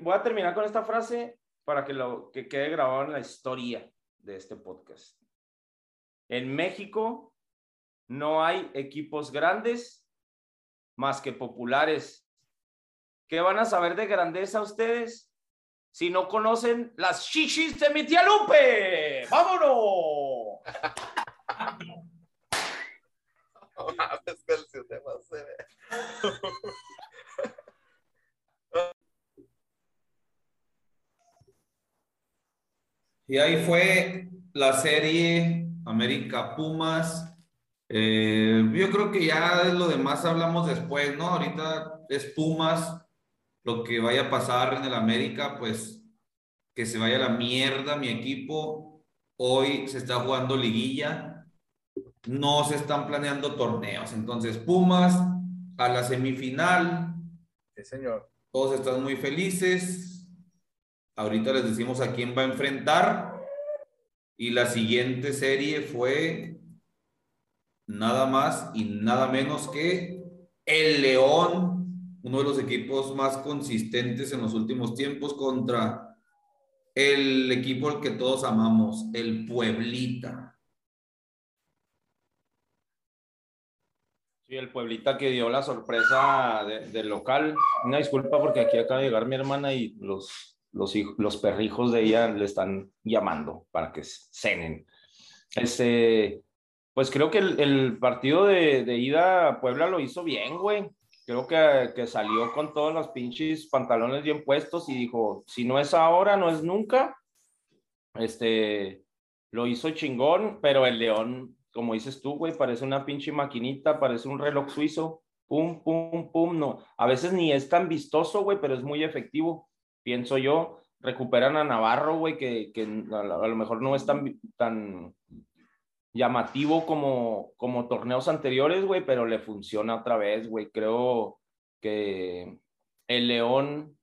voy a terminar con esta frase para que lo que quede grabado en la historia de este podcast. En México no hay equipos grandes más que populares. ¿Qué van a saber de grandeza ustedes si no conocen las chichis de mi tía Lupe? ¡Vámonos! Y ahí fue la serie América Pumas. Eh, yo creo que ya lo demás hablamos después, ¿no? Ahorita es Pumas, lo que vaya a pasar en el América, pues que se vaya la mierda mi equipo. Hoy se está jugando liguilla. No se están planeando torneos. Entonces, Pumas a la semifinal. Sí, señor. Todos están muy felices. Ahorita les decimos a quién va a enfrentar. Y la siguiente serie fue nada más y nada menos que el León, uno de los equipos más consistentes en los últimos tiempos contra el equipo al que todos amamos, el Pueblita. El Pueblita que dio la sorpresa del local. Una disculpa porque aquí acaba de llegar mi hermana y los, los, los perrijos de ella le están llamando para que cenen. Este, pues creo que el, partido de, de, ida a Puebla lo hizo bien, güey. Creo que, que, salió con todos los pinches pantalones bien puestos y dijo, si no es ahora, no es nunca. Este, lo hizo chingón, pero el León, como dices tú, güey, parece una pinche maquinita, parece un reloj suizo. Pum, pum, pum, no. A veces ni es tan vistoso, güey, pero es muy efectivo, pienso yo. Recuperan a Navarro, güey, que, que a, lo mejor no es tan, tan llamativo como, como torneos anteriores, güey, pero le funciona otra vez, güey. Creo que el León,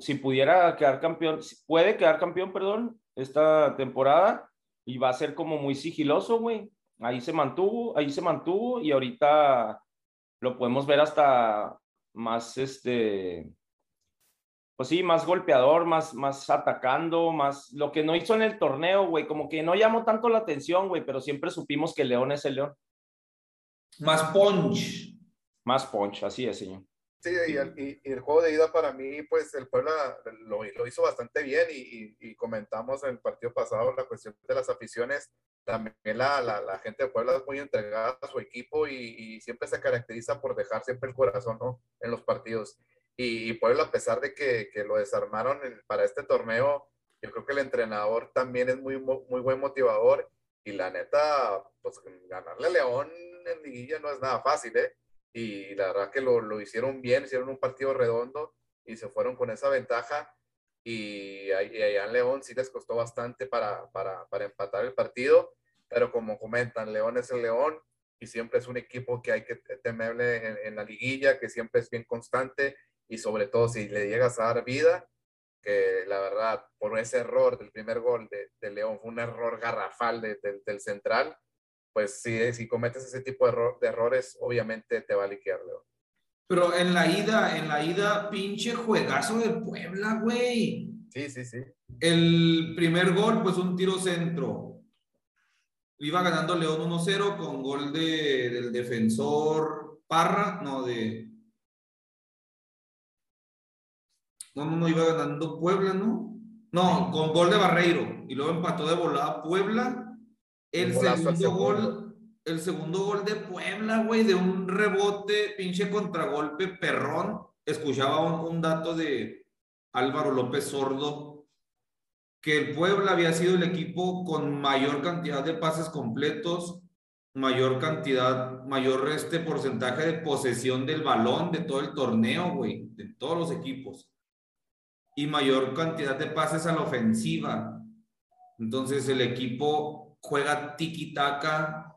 si pudiera quedar campeón, puede quedar campeón, perdón, esta temporada y va a ser como muy sigiloso, güey. Ahí se mantuvo, ahí se mantuvo y ahorita lo podemos ver hasta más, este, pues sí, más golpeador, más, más atacando, más lo que no hizo en el torneo, güey, como que no llamó tanto la atención, güey, pero siempre supimos que el León es el León. Más punch. Más punch, así es, señor. Sí, y el, y el juego de ida para mí, pues el Puebla lo, lo hizo bastante bien y, y, comentamos en el partido pasado la cuestión de las aficiones. También la, la, la gente de Puebla es muy entregada a su equipo y, y, siempre se caracteriza por dejar siempre el corazón ¿no? en los partidos. Y, y Puebla, a pesar de que, que lo desarmaron para este torneo, yo creo que el entrenador también es muy, muy buen motivador. Y la neta, pues ganarle a León en liguilla no es nada fácil, ¿eh? Y la verdad que lo, lo hicieron bien, hicieron un partido redondo y se fueron con esa ventaja. Y, y allá en León sí les costó bastante para, para, para empatar el partido. Pero como comentan, León es el León y siempre es un equipo que hay que temerle en, la liguilla, que siempre es bien constante y sobre todo si le llegas a dar vida, que la verdad, por ese error del primer gol de, León, fue un error garrafal de, del central, pues si, si cometes ese tipo de, error, de, errores, obviamente te va a liquear León. Pero en la ida, en la ida, pinche juegazo de Puebla, güey. Sí, sí, sí. El primer gol, pues un tiro centro. Iba ganando León 1-0 con gol de, del defensor Parra, no, de, No, no, no, iba ganando Puebla, ¿no? No, con gol de Barreiro. Y luego empató de volada Puebla. El segundo gol, el segundo gol de Puebla, güey, de un rebote, pinche contragolpe, perrón. Escuchaba un, un dato de Álvaro López Sordo, que el Puebla había sido el equipo con mayor cantidad de pases completos, mayor cantidad, mayor este porcentaje de posesión del balón de todo el torneo, güey, de todos los equipos y mayor cantidad de pases a la ofensiva. Entonces el equipo juega tiki-taka,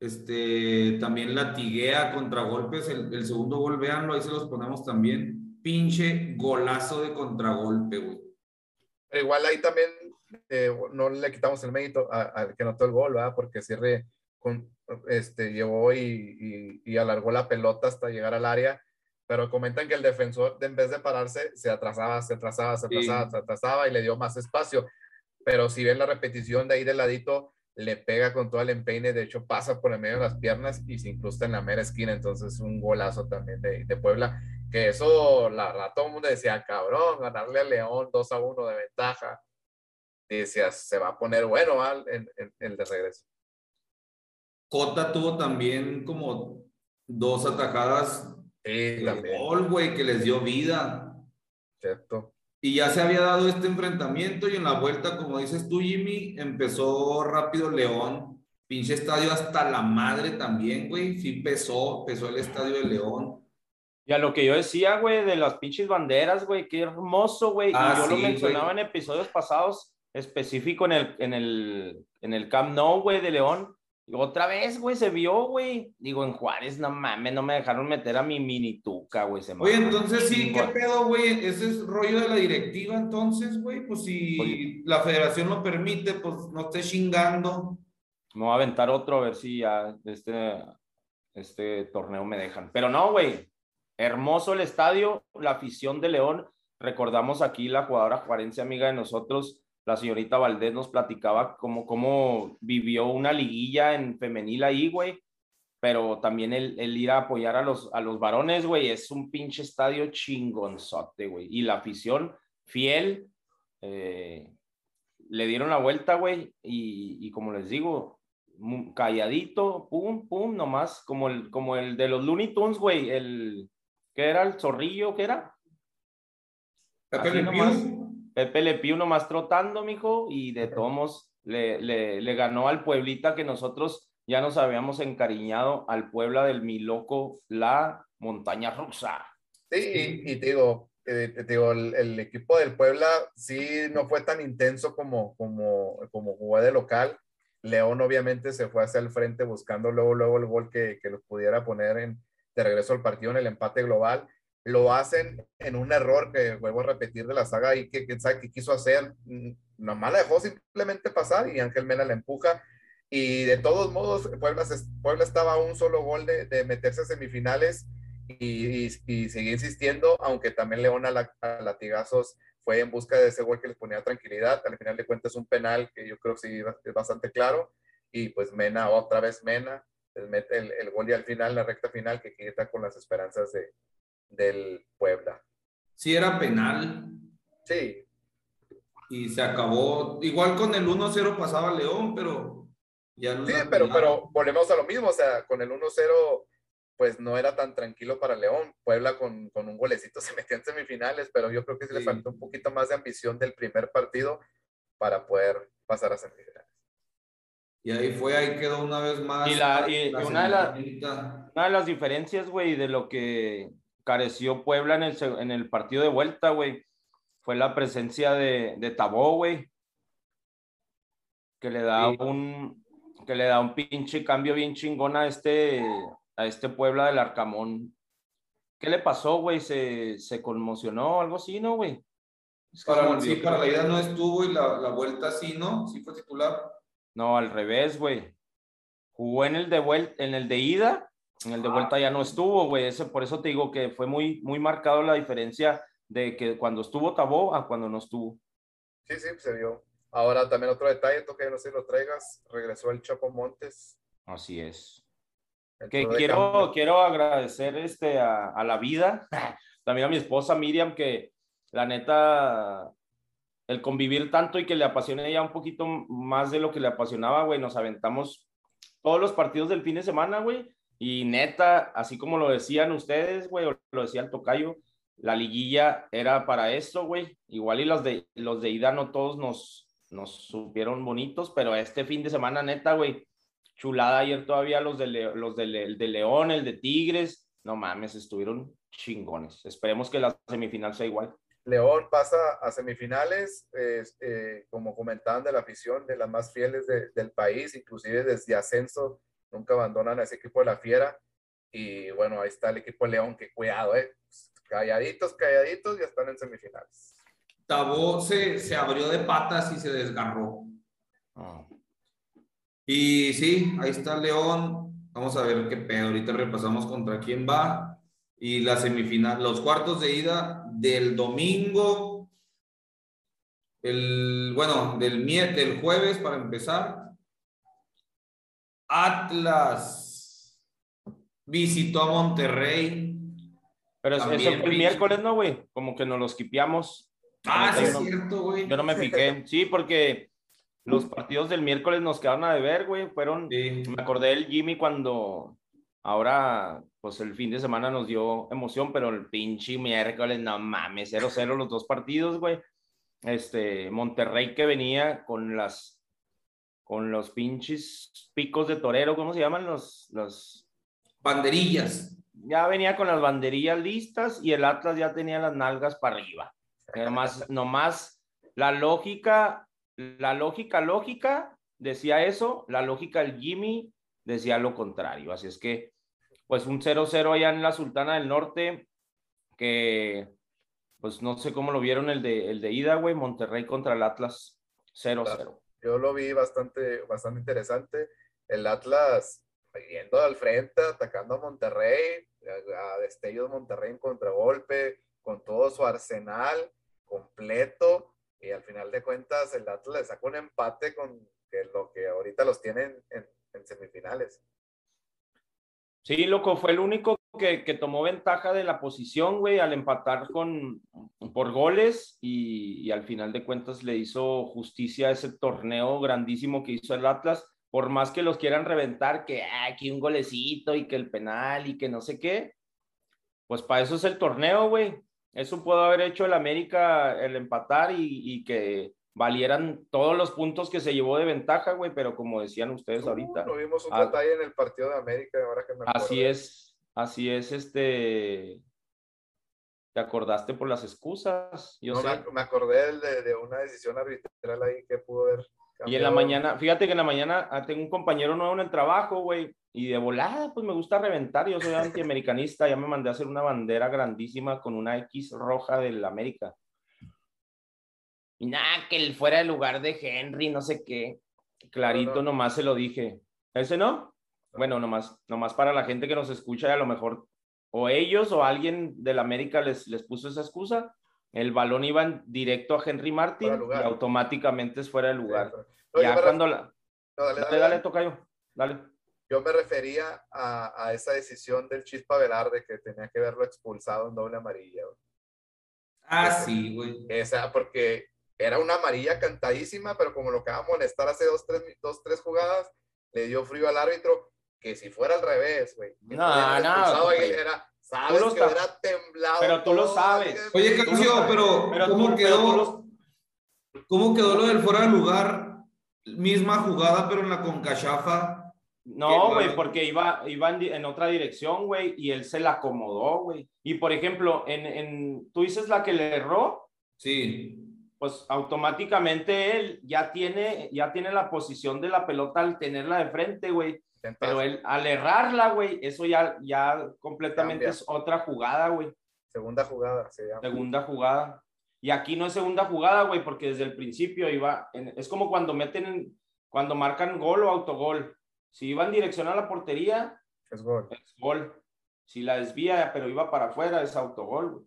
este, también latiguea contragolpes. El, el segundo gol, véanlo, ahí se los ponemos también. Pinche golazo de contragolpe, güey. Igual ahí también eh, no le quitamos el mérito al que anotó el gol, ¿verdad? Porque cierre con, este, llevó y, y, y alargó la pelota hasta llegar al área pero comentan que el defensor, en vez de pararse, se atrasaba, se atrasaba, se atrasaba, sí. se atrasaba y le dio más espacio. Pero si ven la repetición de ahí del ladito, le pega con todo el empeine, de hecho pasa por el medio de las piernas y se incrusta en la mera esquina, entonces un golazo también de, de Puebla, que eso, la verdad, todo el mundo decía, cabrón, ganarle a León 2 a 1 de ventaja, y decías, se va a poner bueno en, en el de regreso. Cota tuvo también como dos atajadas Sí, gol, güey, que les dio vida. Cierto. Y ya se había dado este enfrentamiento y en la vuelta, como dices tú, Jimmy, empezó rápido León. Pinche estadio hasta la madre también, güey. Sí pesó, pesó el estadio de León. Y a lo que yo decía, güey, de las pinches banderas, güey, qué hermoso, güey. Ah, y yo sí, lo mencionaba güey. en episodios pasados, específico en el, en el, en el Camp Nou, güey, de León Otra vez, güey, se vio, güey. Digo, en Juárez, no mames, no me dejaron meter a mi mini tuca, güey. Oye, entonces sí, ¿qué pedo, güey? Ese es rollo de la directiva, entonces, güey. Pues si la federación lo permite, pues no esté chingando. Me voy a aventar otro a ver si ya este, este torneo me dejan. Pero no, güey. Hermoso el estadio, la afición de León. Recordamos aquí la jugadora juarense amiga de nosotros, la señorita Valdés nos platicaba cómo, cómo vivió una liguilla en femenil ahí, güey. Pero también el, el, ir a apoyar a los, a los varones, güey, es un pinche estadio chingonzote, güey. Y la afición fiel, eh, le dieron la vuelta, güey. Y, y, como les digo, calladito, pum, pum, nomás, como el, como el de los Looney Tunes, güey. El, ¿Qué era? ¿El zorrillo? ¿Qué era? Pepe Le Pew nomás trotando, mijo, y de todos le, le, le, ganó al Pueblita que nosotros ya nos habíamos encariñado al Puebla del Mi Loco, la montaña rusa. Sí, y, te digo, eh, te digo el, el, equipo del Puebla sí no fue tan intenso como, como, como jugó de local. León obviamente se fue hacia el frente buscando luego, luego el gol que, que los pudiera poner en, de regreso al partido en el empate global lo hacen en un error que vuelvo a repetir de la saga y que quién sabe qué quiso hacer, nomás la dejó simplemente pasar y Ángel Mena la empuja. Y de todos modos Puebla, Puebla estaba a un solo gol de, de meterse a semifinales y, y, y, seguir insistiendo, aunque también León a, la, a, latigazos fue en busca de ese gol que les ponía tranquilidad, al final de cuentas un penal que yo creo que sí es bastante claro. Y pues Mena, otra vez Mena, mete el, el gol y al final, la recta final que quita con las esperanzas de, del Puebla. Sí, era penal. Sí. Y se acabó. Igual con el 1-0 pasaba León, pero ya no. Sí, pero, pero volvemos a lo mismo. O sea, con el 1-0, pues no era tan tranquilo para León. Puebla con, con, un golecito se metió en semifinales, pero yo creo que sí, sí. le faltó un poquito más de ambición del primer partido para poder pasar a semifinales. Y ahí fue, ahí quedó una vez más. Y, la, y la una, de la, una de las diferencias, güey, de lo que careció Puebla en el, en el partido de vuelta, güey, fue la presencia de, de Tabó, güey, que le da sí. un que le da un pinche cambio bien chingón a este a este Puebla del Arcamón. ¿Qué le pasó, güey? ¿Se, se conmocionó algo así, no, güey? Es que para, sí, para la ida no estuvo y la, la vuelta sí, ¿no? Sí fue titular. No, al revés, güey. Jugó en el de vuelta, en el de ida en el de vuelta ya no estuvo, güey. Por eso te digo que fue muy, muy marcado la diferencia de que cuando estuvo Tabó a cuando no estuvo. Sí, sí, se vio. Ahora también otro detalle, que no sé si lo traigas, regresó el Chapo Montes. Así es. Que quiero, quiero agradecer este, a, a, la vida, también a mi esposa Miriam, que la neta, el convivir tanto y que le apasione ya un poquito más de lo que le apasionaba, güey, nos aventamos todos los partidos del fin de semana, güey, y neta, así como lo decían ustedes, güey, o lo decía el tocayo, la liguilla era para esto, güey. Igual y los de, los de ida no todos nos, nos supieron bonitos, pero este fin de semana, neta, güey, chulada ayer todavía los de, los de, León, el de Tigres, no mames, estuvieron chingones. Esperemos que la semifinal sea igual. León pasa a semifinales, eh, como comentaban de la afición, de las más fieles de, del país, inclusive desde ascenso nunca abandonan a ese equipo de la Fiera. Y bueno, ahí está el equipo de León, que cuidado, ¿eh? Calladitos, calladitos, ya están en semifinales. Tabó se, se abrió de patas y se desgarró. Oh. Y sí, ahí está León. Vamos a ver qué pedo. Ahorita repasamos contra quién va. Y la semifinal, los cuartos de ida del domingo, el, bueno, del, del jueves para empezar, Atlas visitó a Monterrey. Pero eso fue el miércoles, ¿no, güey? Como que nos los quipiamos. Ah, sí, es no, cierto, güey. Yo no me piqué. Sí, porque los partidos del miércoles nos quedaron a deber, güey. Fueron. Sí. Me acordé del Jimmy cuando. Ahora, pues el fin de semana nos dio emoción, pero el pinche miércoles, no mames, 0-0 los dos partidos, güey. Este, Monterrey que venía con las con los pinches picos de torero, ¿cómo se llaman? Los, los... Banderillas. Ya venía con las banderillas listas y el Atlas ya tenía las nalgas para arriba. Nomás, nomás la lógica, la lógica, lógica, decía eso, la lógica del Jimmy decía lo contrario. Así es que, pues un 0-0 allá en la Sultana del Norte, que pues no sé cómo lo vieron el de, el de ida, güey, Monterrey contra el Atlas 0-0. Yo lo vi bastante, bastante interesante. El Atlas yendo al frente, atacando a Monterrey, a, a destellos Monterrey en contragolpe, con todo su arsenal completo. Y al final de cuentas, el Atlas le sacó un empate con lo que ahorita los tienen en, en semifinales. Sí, loco, fue el único que, que, tomó ventaja de la posición, güey, al empatar con, por goles y, y, al final de cuentas le hizo justicia a ese torneo grandísimo que hizo el Atlas, por más que los quieran reventar, que ah, aquí un golecito y que el penal y que no sé qué, pues para eso es el torneo, güey. Eso pudo haber hecho el América, el empatar y, y que valieran todos los puntos que se llevó de ventaja, güey, pero como decían ustedes Uh, ahorita. no vimos un Ah. detalle en el partido de América, ahora que me acuerdo. Así es, así es, este. ¿Te acordaste por las excusas? Yo No, sé. me, acordé de, de una decisión arbitral ahí que pudo haber Y en la cambiado. mañana, fíjate que en la mañana ah, tengo un compañero nuevo en el trabajo, güey, y de volada, pues me gusta reventar. Yo soy antiamericanista, ya me mandé a hacer una bandera grandísima con una X roja del América. Y nada, que el fuera de lugar de Henry, no sé qué. Clarito, No, no. nomás se lo dije. ¿Ese no? Bueno, nomás, nomás para la gente que nos escucha, y a lo mejor o ellos o alguien del América les, les puso esa excusa. El balón iba en directo a Henry Martin de y automáticamente es fuera de lugar. No, yo, ya cuando ref- la... no, dale, Dale, dale, dale, dale. tocayo. Dale. Yo me refería a, a esa decisión del Chispa Velarde que tenía que verlo expulsado en doble amarilla. güey. Ah, sí, güey. Esa, porque era una amarilla cantadísima, pero como lo que va a molestar hace dos tres, dos, tres jugadas, le dio frío al árbitro, que si fuera al revés, güey. No, no, era, sabes lo que sa- hubiera temblado. Pero tú lo sabes. Oye, lo Cancio, pero, Pero ¿cómo, tú- quedó, pero los- ¿cómo quedó lo del fuera de lugar? Misma jugada, pero en la concachafa. No, güey, porque iba, iba en, en otra dirección, güey, y él se la acomodó, güey. Y por ejemplo, en, en, tú dices la que le erró, Sí. Pues automáticamente él ya tiene, ya tiene la posición de la pelota al tenerla de frente, güey. Pero él, al errarla, güey, eso ya, ya completamente Cambia. es otra jugada, güey. segunda jugada se llama. Segunda jugada. Y aquí no es segunda jugada, güey, porque desde el principio iba. en- es como cuando meten, cuando marcan gol o autogol. Si iba en dirección a la portería, Es gol. es gol. Si la desvía, pero iba para afuera, es autogol, güey.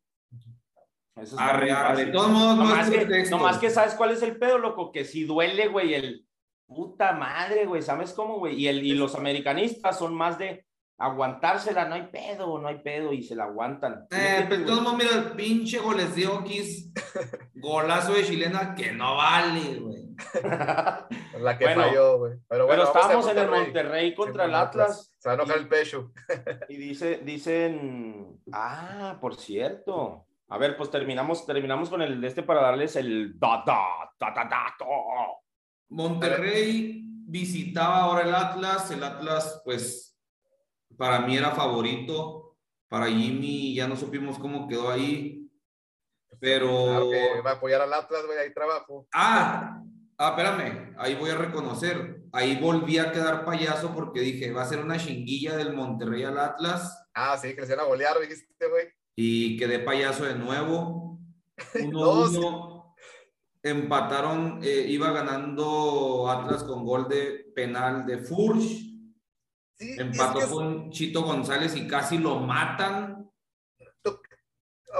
Eso Arre, arre. De todos modos, no Nomás es que, pretexto. nomás que sabes cuál es el pedo, loco, que si duele, güey, el puta madre, güey, ¿sabes cómo, güey? Y, el, y los americanistas son más de aguantársela, no hay pedo, no hay pedo, y se la aguantan. ¿Sí me Eh, pero de todos modos, mira, el pinche goles de Oquis, golazo de chilena que no vale, güey. La que Bueno, falló, güey. Pero, bueno, Pero estábamos en el Monterrey contra el Atlas Se va a enojar el pecho. y dice, dicen, ah, por cierto. A ver, pues terminamos, terminamos con el de este para darles el da, da, da, da, dato. Monterrey visitaba ahora el Atlas. El Atlas, pues, para mí era favorito. Para Jimmy ya no supimos cómo quedó ahí. Pero. Claro que va a apoyar al Atlas, güey, ahí trabajo. Ah, ah, espérame, ahí voy a reconocer. Ahí volví a quedar payaso porque dije, va a ser una chinguilla del Monterrey al Atlas. Ah, sí, que les iban a golear, dijiste, güey. Y quedé payaso de nuevo. Dos. 1-1. Empataron, eh, iba ganando Atlas con gol de penal de Furch. Sí, es Empató que con Chito González y casi lo matan.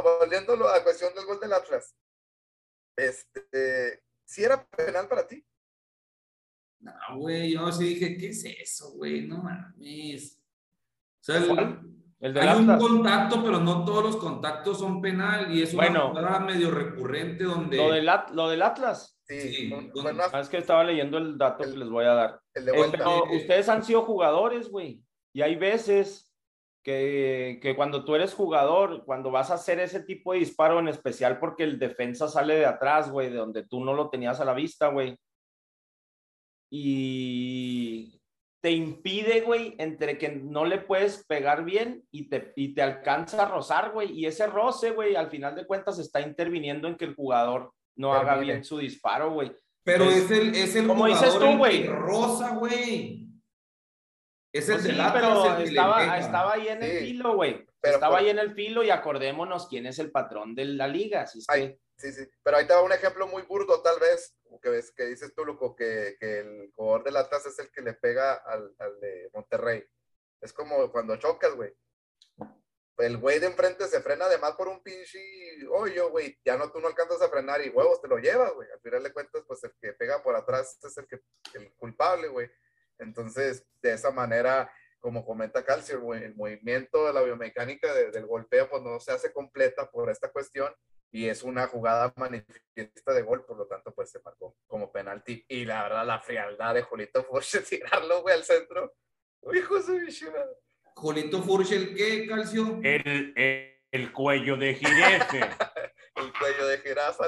volviendo a la cuestión del gol del Atlas. Este, si era penal para ti. No, güey, yo sí dije, ¿qué es eso, güey? No mames. O sea, el-. El hay un contacto, pero no todos los contactos son penal y es una Bueno. jugada medio recurrente donde... Lo del, At- lo del Atlas. Sí, Sí, un- con- bueno, Ah, es que estaba leyendo el dato que les voy a dar. el de Eh, vuelta. pero Sí. ustedes han sido jugadores, güey. Y hay veces que, que cuando tú eres jugador, cuando vas a hacer ese tipo de disparo, en especial porque el defensa sale de atrás, güey, de donde tú no lo tenías a la vista, güey. Y te impide, güey, entre que no le puedes pegar bien y te, y te alcanza a rozar, güey. Y ese roce, güey, al final de cuentas está interviniendo en que el jugador no haga bien su disparo, güey. Pero Es- es el, es el como dices tú, güey. rosa, güey. Es el Pues sí, Atlas pero el estaba, estaba ahí en el filo, güey. Estaba por- ahí en el filo y acordémonos quién es el patrón de la liga. Así es que- Sí, sí. Pero ahí te un ejemplo muy burdo, tal vez, que ves que dices tú, Luco, que, que el jugador del Atlas es el que le pega al, al de Monterrey. Es como cuando chocas, güey. El güey de enfrente se frena además por un pinche hoyo, güey. Ya no, tú no alcanzas a frenar y huevos te lo llevas, güey. Al final de cuentas, pues el que pega por atrás es el, que, el culpable, güey. Entonces, de esa manera, como comenta Calcio, el movimiento de la biomecánica de- del golpeo, pues no se hace completa por esta cuestión y es una jugada manifiesta de gol, por lo tanto, pues se marcó como penalti. Y la verdad, la frialdad de Julito Furche tirarlo, güey, al centro. Uy, hijo de. Julito Furchel, ¿qué, Calcio? El, el, el cuello de jirefe. el cuello de jirafa.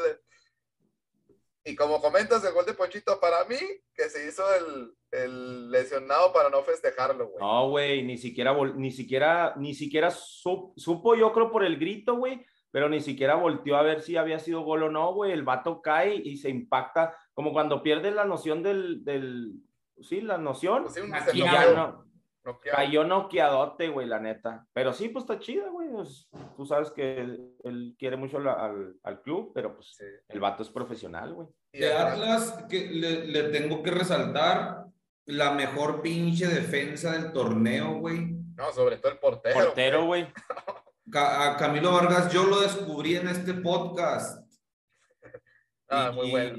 Y como comentas, el gol de Ponchito, para mí, que se hizo el, el lesionado para no festejarlo, güey. No, güey, ni siquiera, ni siquiera, ni siquiera sup- supo, yo creo, por el grito, güey, pero ni siquiera volteó a ver si había sido gol o no, güey. El vato cae y se impacta, como cuando pierdes la noción del, del sí, la noción. Pues sí, un- ya no, noqueado. cayó noqueadote, güey, la neta. Pero sí, pues está chida, güey. pues, tú sabes que él, él quiere mucho la- al, al club, pero pues Sí. el vato es profesional, güey. De Atlas, que le, le tengo que resaltar la mejor pinche defensa del torneo, güey. No, sobre todo el portero. Portero, güey. güey. Ca- A Camilo Vargas, yo lo descubrí en este podcast. Ah, y, muy bueno.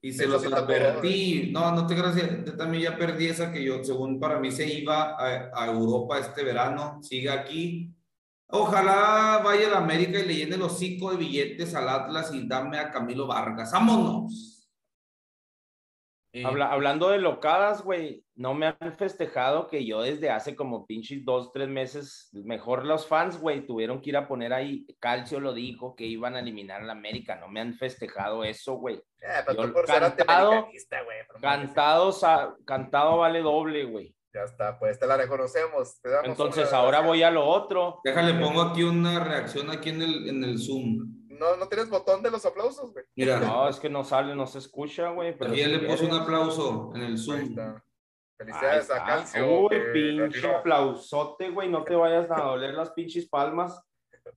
Y se los advertí. No, no te gracias. Yo también ya perdí esa que yo, según para mí, se iba a, a Europa este verano. Sigue aquí. Ojalá vaya a la América y le llene los hocico de billetes al Atlas y dame a Camilo Vargas. ¡Vámonos! Habla- hablando de locadas, güey, no me han festejado que yo desde hace como pinches dos, tres meses, mejor los fans, güey, tuvieron que ir a poner ahí, Calcio lo dijo, que iban a eliminar a la América, no me han festejado eso, güey. Eh, pero yo tú por ser cantado- Cantado, sa- cantado vale doble, güey. Ya está, pues te la reconocemos. te damos Entonces ahora voy a lo otro. Déjale, pongo aquí una reacción aquí en el, en el Zoom. No, no tienes botón de los aplausos, güey. Mira, No, es que no sale, no se escucha, güey. Pero si le puse un aplauso en el Zoom. Felicidades a. Calcio. Uy, pinche aplausote, güey, no te vayas a doler las pinches palmas.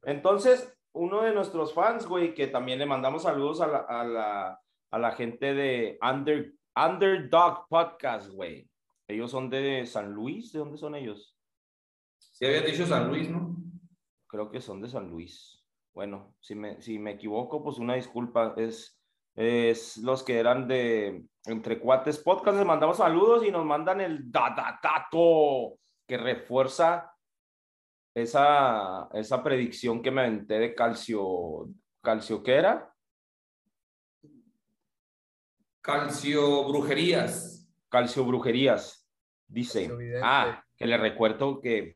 Entonces, uno de nuestros fans, güey, que también le mandamos saludos a la, a la, a la gente de Under, Underdog Podcast, güey. Ellos son de San Luis, ¿de dónde son ellos? Sí había dicho San Luis, ¿no? Creo que son de San Luis. Bueno, si me, si me equivoco, pues una disculpa. Es, es los que eran de Entre Cuates Podcast. Les mandamos saludos y nos mandan el da, da, dato que refuerza esa, esa predicción que me aventé de calcio. ¿Calcio qué era? Calcio Brujerías. Calcio Brujerías. Dice. Calcio. Ah, que le recuerdo que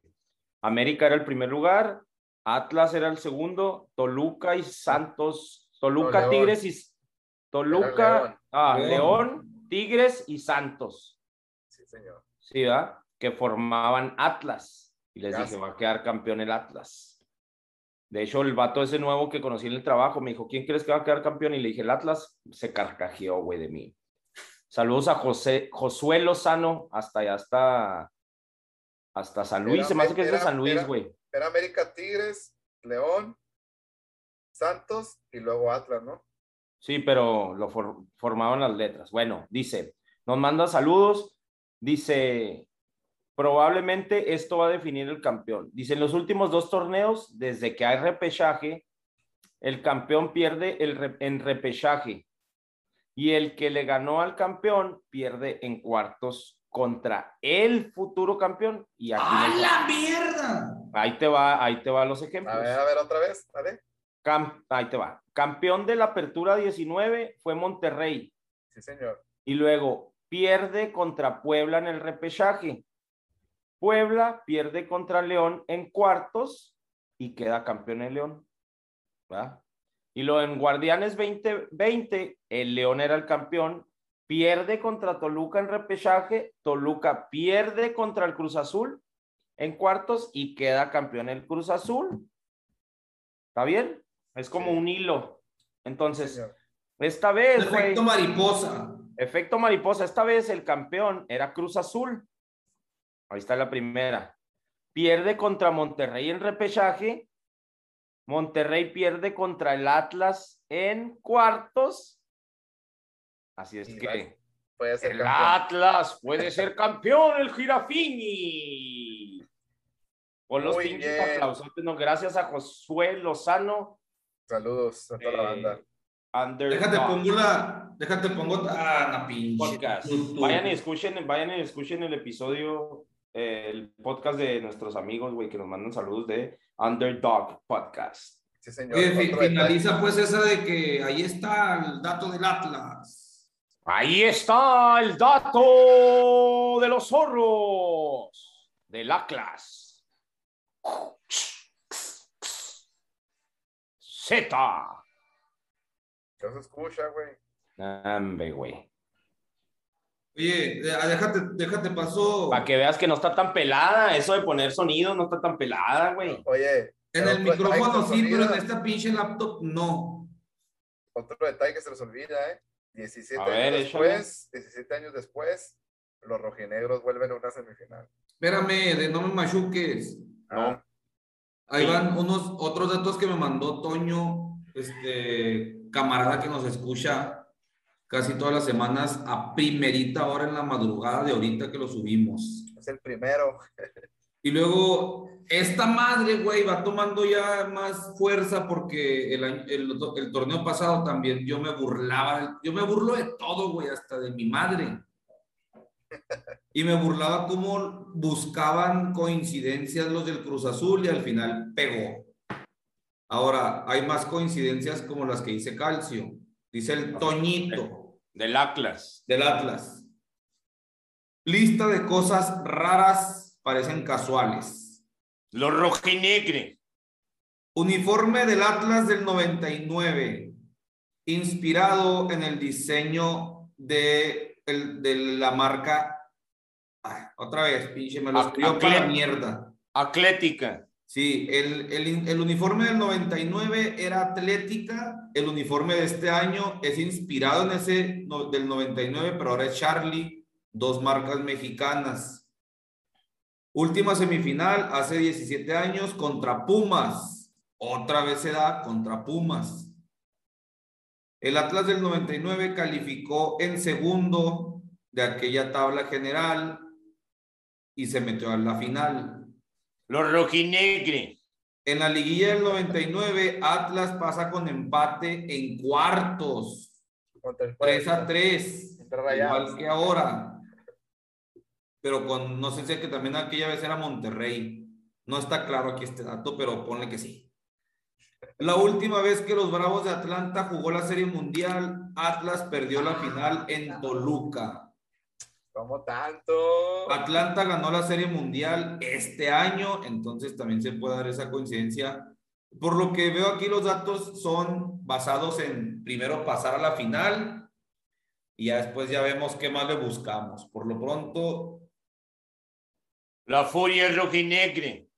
América era el primer lugar, Atlas era el segundo, Toluca y Santos, Toluca, No. Tigres y Toluca, León. ah, León. León, Tigres y Santos, Sí, señor. ¿sí, verdad? Que formaban Atlas. Y les dije, va a quedar campeón el Atlas. De hecho, el vato ese nuevo que conocí en el trabajo me dijo, ¿quién crees que va a quedar campeón? Y le dije, el Atlas se carcajeó, güey, de mí. Saludos a José, Josué Lozano, hasta allá, hasta, hasta San Luis. Era- Se me hace que es de San Luis, era- güey. Era América Tigres, León, Santos y luego Atlas, ¿no? Sí, pero lo for- formaban las letras. Bueno, dice, nos manda saludos. Dice, probablemente esto va a definir el campeón. Dice, en los últimos dos torneos, desde que hay repechaje, el campeón pierde el re- en repechaje. Y el que le ganó al campeón pierde en cuartos contra el futuro campeón. Y aquí ¡A la mierda! Ahí te va, ahí te van los ejemplos. A ver, a ver otra vez, ¿vale? Cam- ahí te va. Campeón de la apertura 19 fue Monterrey. Sí, señor. Y luego pierde contra Puebla en el repechaje. Puebla pierde contra León en cuartos y queda campeón el León. ¿va? Y luego en Guardianes 2020, el León era el campeón. Pierde contra Toluca en repechaje. Toluca pierde contra el Cruz Azul en cuartos y queda campeón el Cruz Azul. ¿Está bien? Es como Sí. un hilo. Entonces, esta vez. Efecto mariposa. Efecto mariposa, esta vez el campeón era Cruz Azul. Ahí está la primera. Pierde contra Monterrey en repechaje. Monterrey pierde contra el Atlas en cuartos. Así es Y que Puede ser el campeón. Atlas puede ser campeón, el Girafini. Con los pinches bien. aplausos. No, gracias a Josué Lozano. Saludos a toda la eh, banda. Underdog Déjate pongo la, déjate pongo, ah, la pinche. podcast. Vayan y escuchen, vayan y escuchen el episodio, eh, el podcast de nuestros amigos, güey, que nos mandan saludos de Underdog Podcast. Sí, señor. Finaliza pues esa de que ahí está el dato del Atlas. Ahí está el dato de los zorros del Atlas. Z. ¿Qué se escucha, güey? Hombre, güey. Oye, de- ah, déjate, déjate pasó. Para que veas que no está tan pelada. Eso de poner sonido no está tan pelada, güey. Oye, En el detalle micrófono sí, pero en esta pinche laptop no. Otro detalle que se les olvida, ¿eh? 17 A ver, años échale. después, 17 años después, los rojinegros vuelven a una semifinal. Espérame, de no me machuques. Ah, Ahí van unos otros datos que me mandó Toño, este camarada que nos escucha casi todas las semanas a primerita hora en la madrugada de ahorita que lo subimos. es el primero. Y luego, esta madre, güey, va tomando ya más fuerza porque el, el, el torneo pasado también yo me burlaba, yo me burlo de todo, güey, hasta de mi madre. Y me burlaba cómo buscaban coincidencias los del Cruz Azul y al final pegó. Ahora, hay más coincidencias como las que dice Calcio. Dice el Toñito Del Atlas. del Atlas. Lista de cosas raras parecen casuales. Los rojinegre. Uniforme del Atlas del 99, inspirado en el diseño de, el- de la marca. Ay, otra vez, pinche, me lo escribió para mierda. Atlética. Sí, el, el, el uniforme del 99 era Atlética, el uniforme de este año es inspirado en ese no- del 99, pero ahora es Charlie, dos marcas mexicanas. Última semifinal hace 17 años contra Pumas, otra vez se da contra Pumas. El Atlas del 99 calificó en segundo de aquella tabla general y se metió a la final. Los rojinegre. En la liguilla del 99, Atlas pasa con empate en cuartos, Contra el 3 a 3, Entre Rayados. igual que ahora. Pero con, no sé si es que también aquella vez era Monterrey. No está claro aquí este dato, pero ponle que sí. La última vez que los Bravos de Atlanta jugó la Serie Mundial, Atlas perdió la final en Toluca. ¿Cómo tanto? Atlanta ganó la Serie Mundial este año, entonces también se puede dar esa coincidencia. Por lo que veo aquí, los datos son basados en primero pasar a la final y ya después ya vemos qué más le buscamos. Por lo pronto, La furia rojinegre.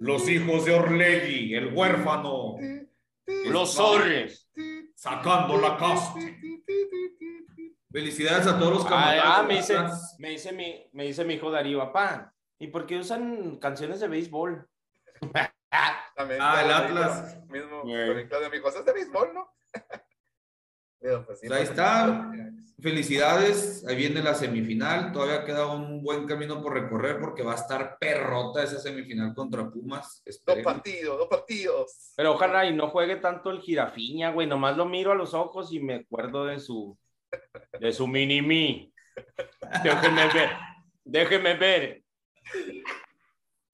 Los hijos de Orlegui, el huérfano, Los zorres. sacando la casta. Felicidades a todos los Ah, camaradas. ah, de me dice, me dice mi, me dice mi hijo Darío, papá, ¿y por qué usan canciones de béisbol? También, Ah, el Atlas. Mismo, el Claudio, mi cosa es de béisbol, ¿no? Pues sí, Pues ahí pues, está. Felicidades, ahí viene la semifinal, todavía queda un buen camino por recorrer porque va a estar perrota esa semifinal contra Pumas. Dos partidos, dos partidos. Pero ojalá y no juegue tanto el jirafiña, güey. Nomás lo miro a los ojos y me acuerdo de su, de su mini-mi. Déjenme ver, déjenme ver.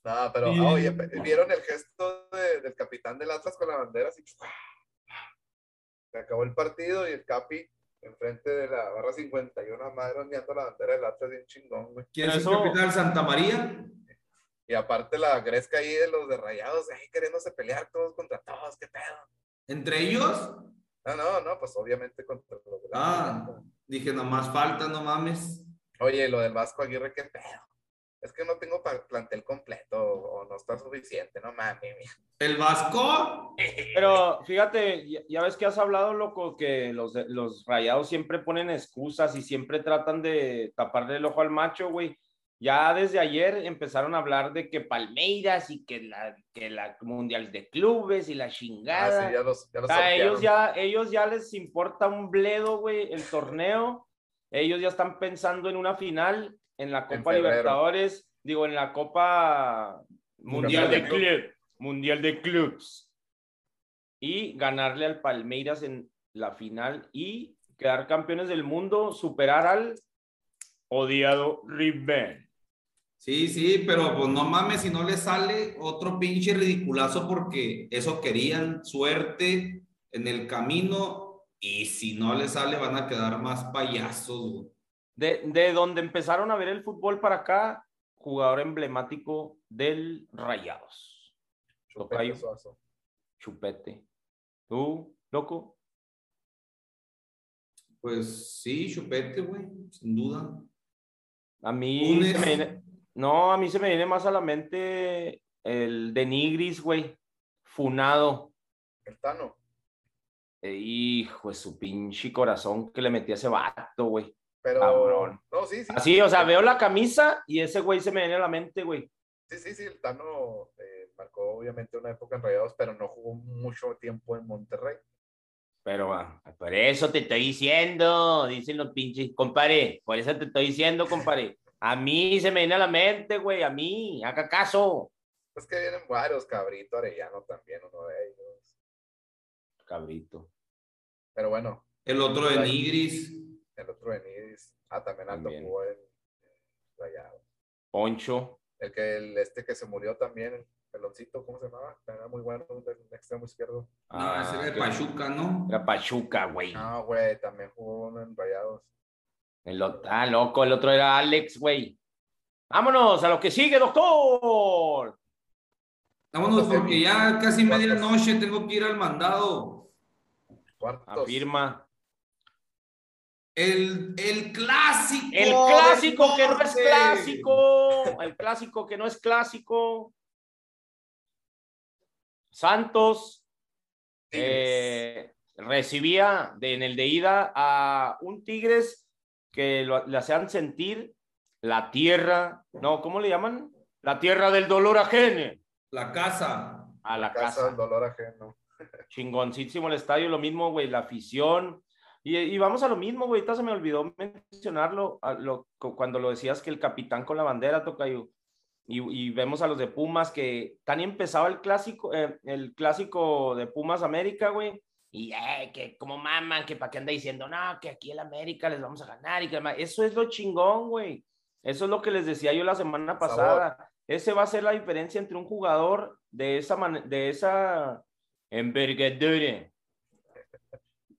No, pero, oye, ¿vieron el gesto de- del capitán del Atlas con la bandera? Así, se acabó el partido y el Capi enfrente de la barra 51, madre, ondeando la bandera del Atlas bien chingón, güey. ¿Quién es Eso- el capitán Santa María? Y aparte la gresca ahí de los de Rayados, ahí queriéndose pelear todos contra todos, qué pedo. ¿Entre ellos? No, no, no, pues obviamente contra los de la Ah, dije, nomás falta, no mames. Oye, lo del Vasco Aguirre, qué pedo. Es que no tengo plantel completo o no está suficiente, no mames. ¿El Vasco? Pero fíjate, ya, ya ves que has hablado, loco, que los, los rayados siempre ponen excusas y siempre tratan de taparle el ojo al macho, güey. ya desde ayer empezaron a hablar de que Palmeiras y que la, que la Mundial de Clubes y la Ah, chingada. sí, ya los, ya O los sea, ellos ya, ellos ya les importa un bledo, güey, el torneo. Ellos ya están pensando en una final en la Copa. Libertadores, digo, en la Copa Mundial Mundial de Club, Mundial de Clubs. Y ganarle al Palmeiras en la final y quedar campeones del mundo, superar al odiado River. Sí, sí, pero pues no mames si no le sale otro pinche ridiculazo porque eso querían, suerte en el camino y si no le sale van a quedar más payasos. güey. De, de donde empezaron a ver el fútbol para acá, jugador emblemático del Rayados. Chupete. ¿Tú, loco? Pues sí, chupete, güey, sin duda. A mí se me viene- no, a mí se me viene más a la mente el de Nigris, güey. Funado. El Tano. Eh, hijo de su pinche corazón que le metí a ese vato, güey. Pero. Cabrón. No, sí, sí. Así, o sea, veo la camisa y ese güey se me viene a la mente, güey. Sí, sí, sí, el Tano eh, marcó obviamente una época en Rayados, pero no jugó mucho tiempo en Monterrey. Pero ah, por eso te estoy diciendo, dicen los pinches, compadre, por eso te estoy diciendo, compadre. A mí se me viene a la mente, güey, a mí, haga caso. Es que vienen varios, Cabrito, Arellano también, uno de ellos. Cabrito. Pero bueno, El otro de Nigris, el otro de Nidis. Ah, también Aldo También. jugó en, Rayados. Poncho. El que el este que se murió también, el peloncito, ¿cómo se llamaba? Era muy bueno, del extremo izquierdo. no, Ah, ese era de que- Pachuca, ¿no? Era Pachuca, güey. No, güey, también jugó uno en Rayados. El otro, ah, loco, el otro era Alex, güey. Vámonos a lo que sigue, doctor. Vámonos porque ya casi medianoche tengo que ir al mandado. Cuartos. Afirma. El, el clásico. El clásico que no es clásico. El clásico que no es clásico. Santos eh, recibía de- en el de ida a un Tigres que lo- le hacían sentir la tierra, no, ¿cómo le llaman? La tierra del dolor ajeno. La casa. A la casa, casa. del dolor ajeno. Chingoncísimo el estadio, lo mismo, güey, la afición. Y, y vamos a lo mismo, güey, ahorita se me olvidó mencionarlo a lo- cuando lo decías que el capitán con la bandera toca y, y vemos a los de Pumas que tan empezaba el clásico, eh, el clásico de Pumas América, güey. Y eh, que como maman, que para qué anda diciendo, no, que aquí el América les vamos a ganar y que ma-". eso es lo chingón, güey. Eso es lo que les decía yo la semana Sabor. pasada. Ese va a ser la diferencia entre un jugador de esa de esa envergadura.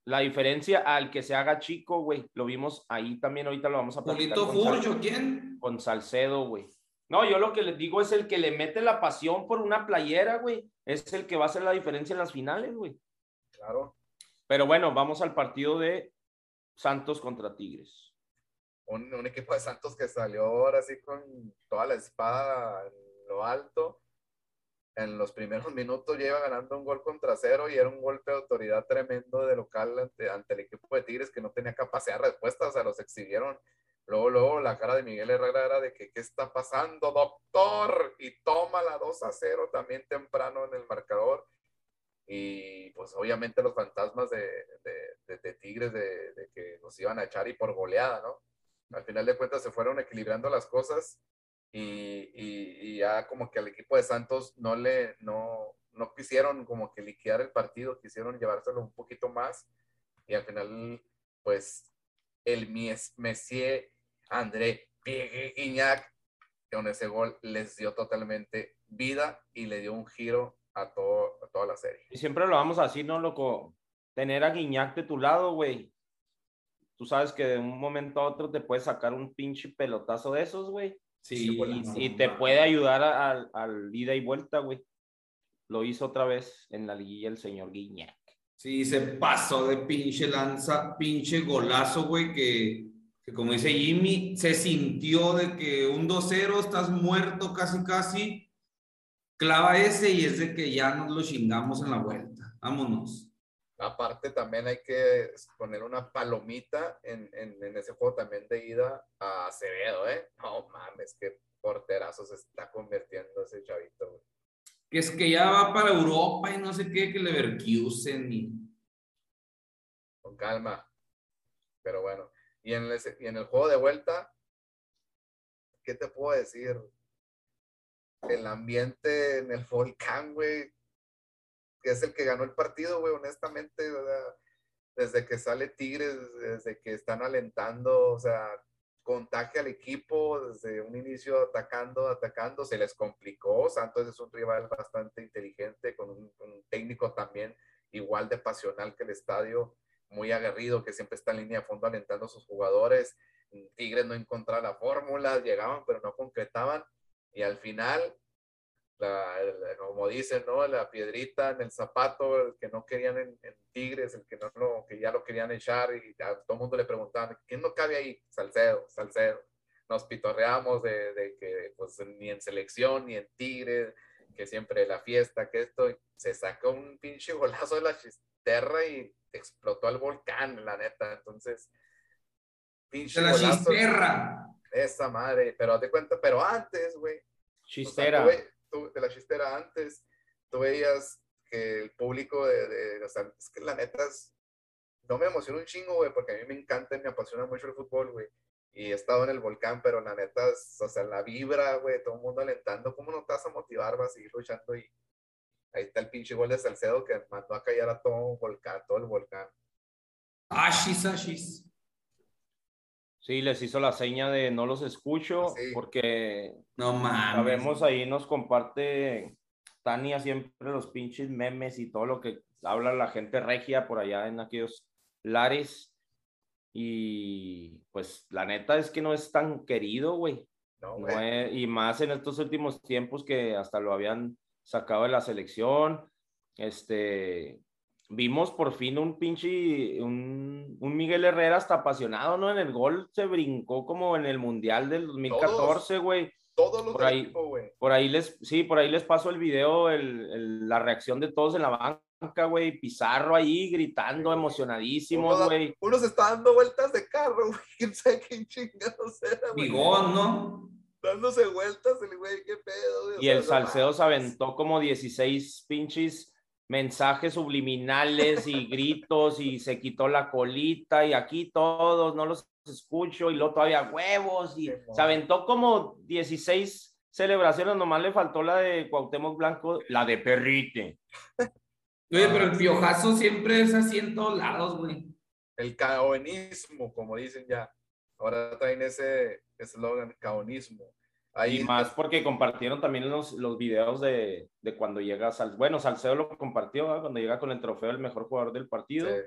La diferencia al que se haga chico, güey. Lo vimos ahí también, ahorita lo vamos a platicar Polito con, Sal- Furcho, ¿quién? con Salcedo, güey. No, yo lo que les digo es el que le mete la pasión por una playera, güey. Es el que va a hacer la diferencia en las finales, güey. Claro. Pero bueno, vamos al partido de Santos contra Tigres. Un, un equipo de Santos que salió ahora sí con toda la espada en lo alto. En los primeros minutos iba ganando un gol contra cero y era un golpe de autoridad tremendo de local ante, ante el equipo de Tigres que no tenía capacidad de respuesta, o sea, los exhibieron. Luego, luego la cara de Miguel Herrera era de que, ¿qué está pasando, doctor? Y toma la 2 a 0 también temprano en el marcador. Y pues obviamente los fantasmas de, de, de- de Tigres de que nos iban a echar y por goleada, ¿no? Al final de cuentas se fueron equilibrando las cosas y, y- y ya como que al equipo de Santos no le, no, no quisieron como que liquidar el partido, quisieron llevárselo un poquito más y al final pues el Messier André Guignac con ese gol les dio totalmente vida y le dio un giro a, todo, a toda la serie. Y siempre lo vamos a decir, ¿no, loco? Tener a Guiñac de tu lado, güey. Tú sabes que de un momento a otro te puede sacar un pinche pelotazo de esos, güey. Sí, Y, y te puede ayudar al- al ida y vuelta, güey. Lo hizo otra vez en la liguilla el señor Guiñac. Sí, se pasó de pinche lanza, pinche golazo, güey, que, que como dice Jimmy, se sintió de que un 2-0, estás muerto casi, casi. Clava ese y es de que ya nos lo chingamos en la vuelta. Vámonos. Aparte, también hay que poner una palomita en, en, en ese juego también de ida a Acevedo, ¿eh? No mames, qué porterazo se está convirtiendo ese chavito, güey. Que es que ya va para Europa y no sé qué, que Leverkusen y... Con calma. Pero bueno. Y en, el, y en el juego de vuelta, ¿qué te puedo decir? El ambiente en el volcán, güey, que es el que ganó el partido, güey, honestamente, desde que sale Tigres, desde que están alentando, o sea, contagia al equipo desde un inicio atacando, atacando, se les complicó. Santos es un rival bastante inteligente, con un, un, técnico también igual de pasional que el estadio, muy aguerrido, que siempre está en línea de fondo alentando a sus jugadores. Tigres no encontraba la fórmula, llegaban pero no concretaban. Y al final la, como dicen, ¿no? La piedrita en el zapato, el que no querían en, en, Tigres, el que no lo, que ya lo querían echar y a todo el mundo le preguntaban, ¿quién no cabe ahí? Salcedo, Salcedo. Nos pitorreamos de, de, que pues ni en selección ni en Tigres, que siempre la fiesta, que esto, se sacó un pinche golazo de la chisterra y explotó el volcán, la neta. Entonces, pinche de la golazo. Chisterra. Esa madre, pero te cuenta, pero antes, güey. Chistera. O sea, de la chistera antes, tú veías que el público de, de, o la neta no me emociona un chingo, güey, porque a mí me encanta y me apasiona mucho el fútbol, güey. Y he estado en el volcán, pero la neta, o sea, la vibra, güey, todo el mundo alentando, ¿cómo no te vas a motivar? Vas a seguir luchando y ahí está el pinche gol de Salcedo que mandó a callar a todo volcán, todo el volcán. Ashis, ashis. Sí, les hizo la seña de no los escucho sí. porque no mames. Sabemos ahí nos comparte Tania siempre los pinches memes y todo lo que habla la gente regia por allá en aquellos lares. Y pues la neta es que no es tan querido, güey. No, no es, y más en estos últimos tiempos que hasta lo habían sacado de la selección. Este, vimos por fin un pinche, un, un, Miguel Herrera hasta apasionado, ¿no? En el gol se brincó como en el Mundial del 2014, güey. Todos los por ahí, equipo, por ahí les, sí, por ahí les paso el video, el, el, la reacción de todos en la banca, güey. Pizarro ahí gritando, emocionadísimo, güey. Uno, se está dando vueltas de carro, güey. ¿Quién sabe qué chingados era, güey? Bigón, ¿no? Dándose vueltas, el güey, qué pedo, güey. Y el Salcedo se aventó como 16 pinches mensajes subliminales y gritos y se quitó la colita y aquí todos no los escucho y luego todavía huevos y Sí, se aventó como 16 celebraciones, nomás le faltó la de Cuauhtémoc Blanco, la de Perrite. Oye, pero el piojazo siempre es así en todos lados, güey. El caonismo, como dicen ya. Ahora traen ese eslogan, caonismo. Ahí, y más porque compartieron también los, los videos de, de cuando llega Sal, bueno, Salcedo lo compartió ¿eh? cuando llega con el trofeo del mejor jugador del partido Sí,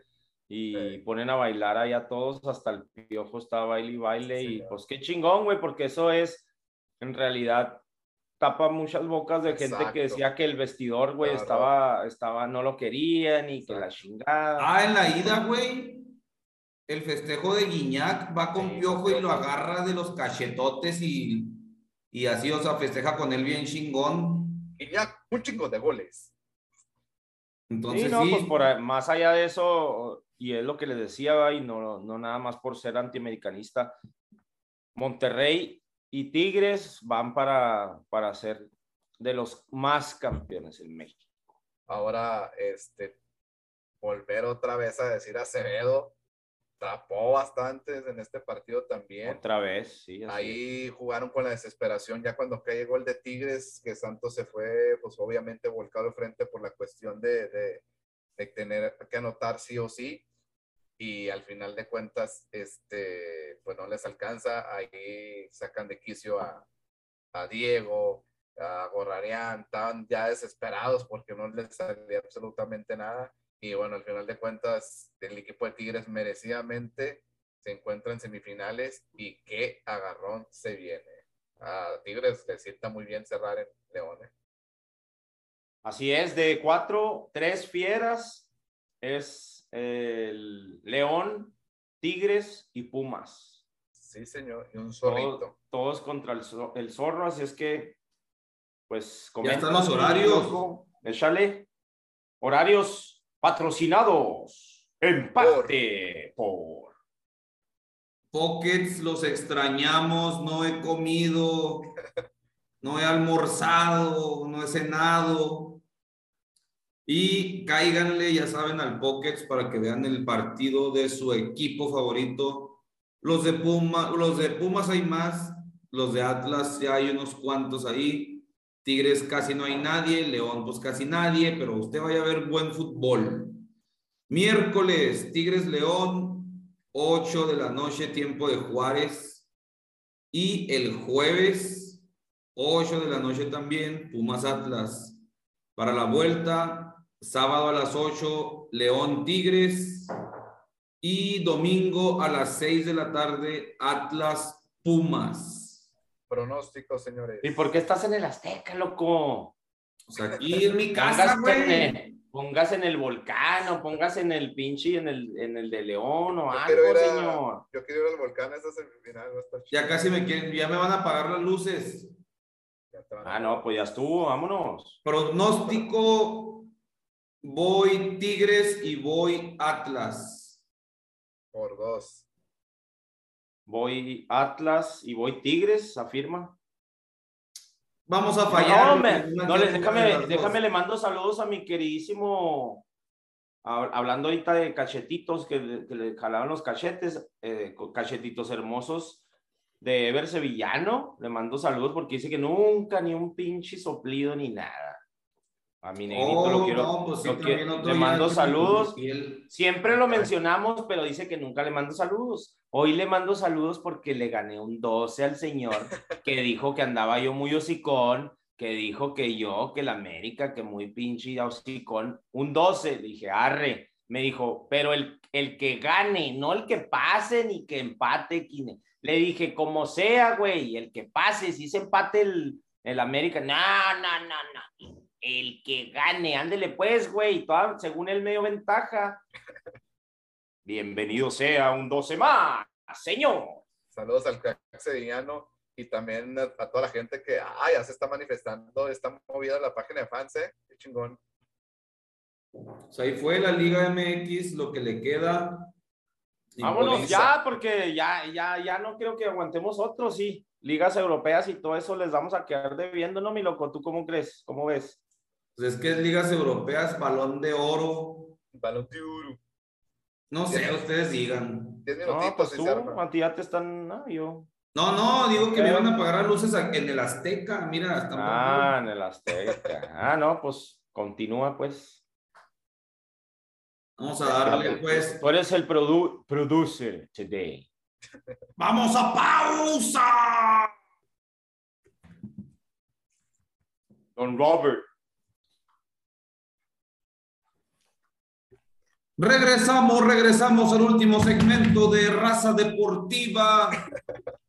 y sí. ponen a bailar ahí a todos, hasta el piojo está baile y baile Sí, y señor. pues qué chingón, güey, porque eso es en realidad tapa muchas bocas de gente que Exacto. decía que el vestidor, güey, Claro. estaba, estaba, no lo querían y que la Exacto. chingada. Ah, en la ida, güey. El festejo de Guiñac va con Sí, Piojo y lo agarra de los cachetotes y, y así, o sea, festeja con él bien chingón. Y ya un chingo de goles. Entonces, sí, sí, no, pues por más allá de eso, y es lo que les decía, y no, no nada más por ser antiamericanista, Monterrey y Tigres van para, para ser de los más campeones en México. Ahora, este, volver otra vez a decir Acevedo, tapó bastantes en este partido también. Otra vez, sí. así es. Ahí jugaron con la desesperación, ya cuando cae el gol de Tigres, que Santos se fue, pues obviamente volcado de frente por la cuestión de, de, de tener que anotar sí o sí, y al final de cuentas, este, pues no les alcanza, ahí sacan de quicio a, a Diego, a Gorrarián, estaban ya desesperados porque no les salía absolutamente nada, y bueno, al final de cuentas, el equipo de Tigres merecidamente se encuentra en semifinales y qué agarrón se viene. A Tigres le sienta muy bien cerrar en León. ¿eh? Así es, de cuatro, tres fieras es el León, Tigres y Pumas. Sí, señor, y un zorrito. Todos, todos contra el, zo- el zorro, así es que, pues, Ya están los horarios. Échale. Horarios. Patrocinados en parte por... Pockets, los extrañamos, no he comido, no he almorzado, no he cenado. Y cáiganle, ya saben, al Pockets para que vean el partido de su equipo favorito. Los de Puma, los de Pumas hay más, los de Atlas ya hay unos cuantos ahí. Tigres casi no hay nadie, León pues casi nadie, pero usted vaya a ver buen fútbol. Miércoles, Tigres León, 8 de la noche, tiempo de Juárez. Y el jueves, 8 de la noche también, Pumas Atlas. Para la vuelta, sábado a las 8, León Tigres. Y domingo a las 6 de la tarde, Atlas Pumas. Pronóstico, señores. ¿Y por qué estás en el Azteca, loco? O sea, aquí en mi casa, güey. Pongas en el volcán o pongas en el pinche, en el, en el de León o Yo algo, a- señor. Yo quiero ir al volcán esa semifinal. va a estar Ya casi me quieren, ya me van a apagar las luces. Ah, no, pues ya estuvo, vámonos. Pronóstico, voy Tigres y voy Atlas. Por dos. Voy Atlas y voy Tigres, afirma. Vamos a fallar. No, hombre, no, que le- una de déjame, déjame, le mando saludos a mi queridísimo, hab- hablando ahorita de cachetitos, que, le- que le jalaban los cachetes, eh, cachetitos hermosos de Ever Sevillano, le mando saludos porque dice que nunca ni un pinche soplido ni nada. A mi negrito Oh, lo quiero, no, pues lo le mando saludos. Siempre lo mencionamos, pero dice que nunca le mando saludos. Hoy le mando saludos porque le gané un 12 al señor que dijo que andaba yo muy hocicón, que dijo que yo, que la América, que muy pinche hocicón. Un 12, le dije, arre. Me dijo, pero el, el que gane, no el que pase ni que empate. quine". Le dije, como sea, güey, el que pase, si se empate el, el América, no, no, no, no. El que gane, ándele pues, güey, toda- según él medio ventaja. Bienvenido sea un 12 más, señor. Saludos al crack sevillano y también a, a toda la gente que ah, ya se está manifestando, está movida la página de fans, ¿eh? Qué chingón. O sea, ahí fue la Liga MX, lo que le queda. Vámonos ya, porque ya, ya, ya no creo que aguantemos otros, sí. Ligas europeas y todo eso les vamos a quedar debiendo, ¿no, mi loco? ¿Tú cómo crees? ¿Cómo ves? Pues es que es ligas europeas, balón de oro. Balón de oro. No sé, ustedes digan. No, pues tú, ya te están, no, yo. No, no, digo que me van a apagar las luces en el Azteca. Mira, están Ah, en el Azteca. Ah, no, pues continúa, pues. Vamos a darle, pues. Tú eres el produ producer today. ¡Vamos a pausa! Don Robert. Regresamos, regresamos al último segmento de Raza Deportiva.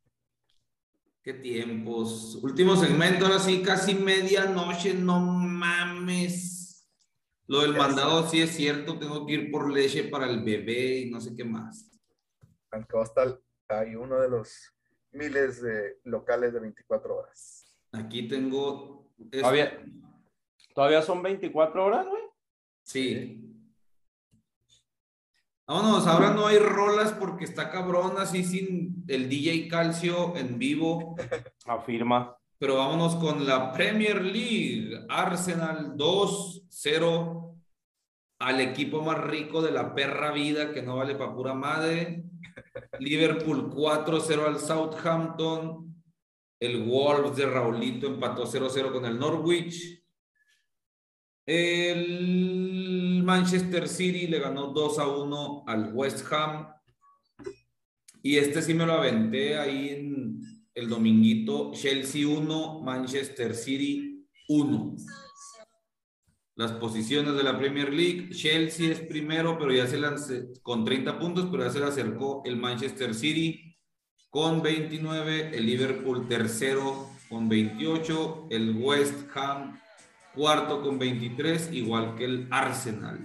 Qué tiempos. Último segmento, ahora sí, casi medianoche, no mames. Lo del mandado sí es cierto, tengo que ir por leche para el bebé y no sé qué más. San Costal hay uno de los miles de locales de 24 horas. Aquí tengo. esto. Todavía, todavía son 24 horas, güey. Sí. Vámonos, ahora no hay rolas porque está cabrón así sin el DJ Calcio en vivo. Afirma. Pero vámonos con la Premier League. Arsenal 2-0 al equipo más rico de la perra vida que no vale para pura madre. Liverpool 4-0 al Southampton. El Wolves de Raulito empató 0-0 con el Norwich. El Manchester City le ganó 2 a 1 al West Ham. Y este sí me lo aventé ahí en el dominguito. Chelsea 1, Manchester City 1. Las posiciones de la Premier League. Chelsea es primero, pero ya se lance, con 30 puntos, pero ya se le acercó el Manchester City con 29, el Liverpool tercero con 28, el West Ham cuarto con 23, igual que el Arsenal.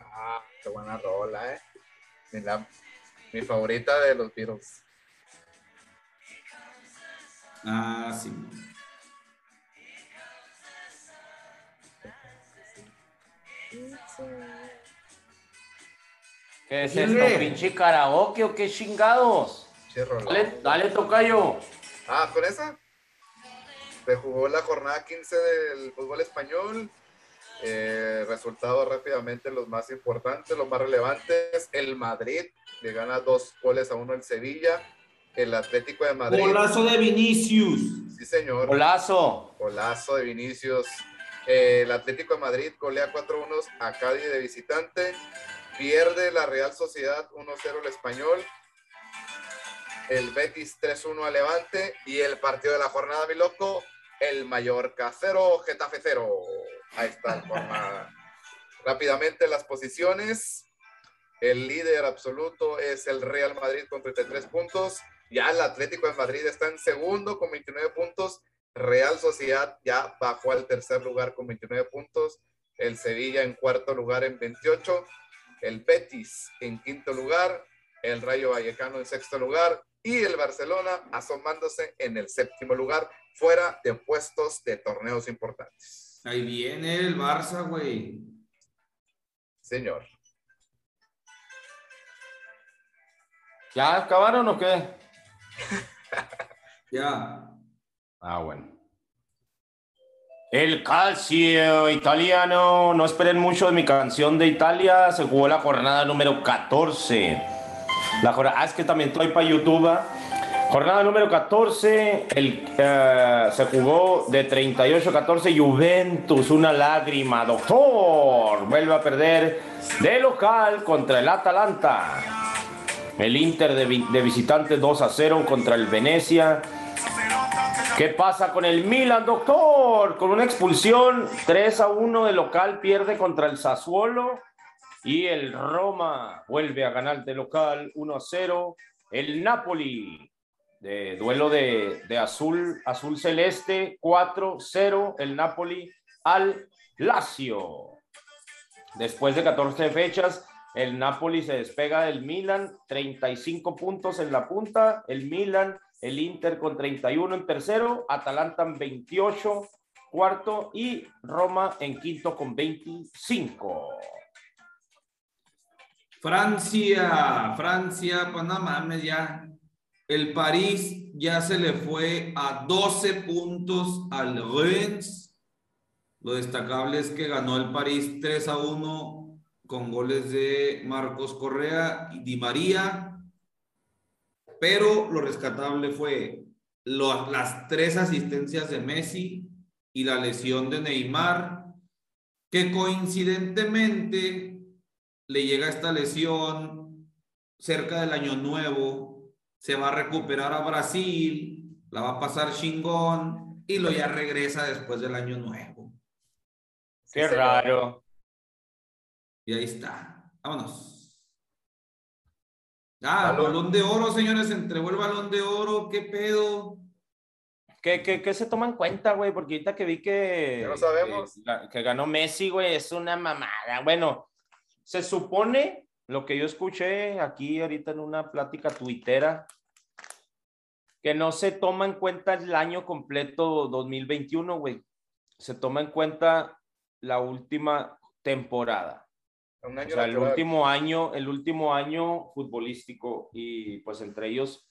Ah, qué buena rola, ¿eh? Mi, la- mi favorita de los Beatles. Ah, sí. ¿Qué es esto? ¿Pinche karaoke o qué chingados? Che. Dale, dale, tocayo. Ah, ¿con esa? Se jugó la jornada 15 del fútbol español. Eh, resultados rápidamente los más importantes, los más relevantes. El Madrid le gana dos goles a uno al Sevilla. El Atlético de Madrid. Golazo de Vinicius. Sí, señor. Golazo. Golazo de Vinicius. Eh, el Atlético de Madrid golea 4-1 a Cádiz de visitante. Pierde la Real Sociedad 1-0 el Español. El Betis 3-1 a Levante. Y el partido de la jornada, mi loco, el Mallorca 0, Getafe 0. Ahí está jornada. Rápidamente las posiciones. El líder absoluto es el Real Madrid con 33 puntos. Ya el Atlético de Madrid está en segundo con 29 puntos. Real Sociedad ya bajó al tercer lugar con 29 puntos. El Sevilla en cuarto lugar en 28. El Betis en quinto lugar. El Rayo Vallecano en sexto lugar. Y el Barcelona asomándose en el séptimo lugar, fuera de puestos de torneos importantes. Ahí viene el Barça, güey. Señor. ¿Ya acabaron o qué? Ya. Ah, bueno. El calcio italiano. No esperen mucho de mi canción de Italia. Se jugó la jornada número 14. La jornada, ah, es que también estoy para YouTube. Jornada número 14. El, eh, se jugó de 38-14. Juventus, una lágrima. Doctor, vuelve a perder de local contra el Atalanta. El Inter de, de visitante 2 a 0 contra el Venecia. ¿Qué pasa con el Milan, doctor? Con una expulsión, 3 a 1 de local, pierde contra el Sassuolo. Y el Roma vuelve a ganar de local 1 a 0. El Napoli, de duelo de, azul, azul celeste, 4 0. El Napoli al Lazio. Después de 14 fechas, el Napoli se despega del Milan, 35 puntos en la punta. El Milan, el Inter con 31 en tercero, Atalanta en 28 cuarto y Roma en quinto con 25. Francia, Francia, pues no mames, ya. El París ya se le fue a 12 puntos al Rennes. Lo destacable es que ganó el París 3 a 1 con goles de Marcos Correa y Di María. Pero lo rescatable fue las tres asistencias de Messi y la lesión de Neymar, que coincidentemente le llega esta lesión cerca del año nuevo, se va a recuperar a Brasil, la va a pasar chingón y lo ya regresa después del año nuevo. Qué raro. Y ahí está. Vámonos. Ah, Balón. balón de oro, señores, se entregó el balón de oro, qué pedo. ¿Qué, qué, qué se toma en cuenta, güey? Porque ahorita que vi que, Ya lo sabemos. que, que ganó Messi, güey, es una mamada. Bueno, se supone, lo que yo escuché aquí ahorita en una plática tuitera, que no se toma en cuenta el año completo 2021, güey. Se toma en cuenta la última temporada. Un año O sea, el último año, el último año futbolístico y pues entre ellos,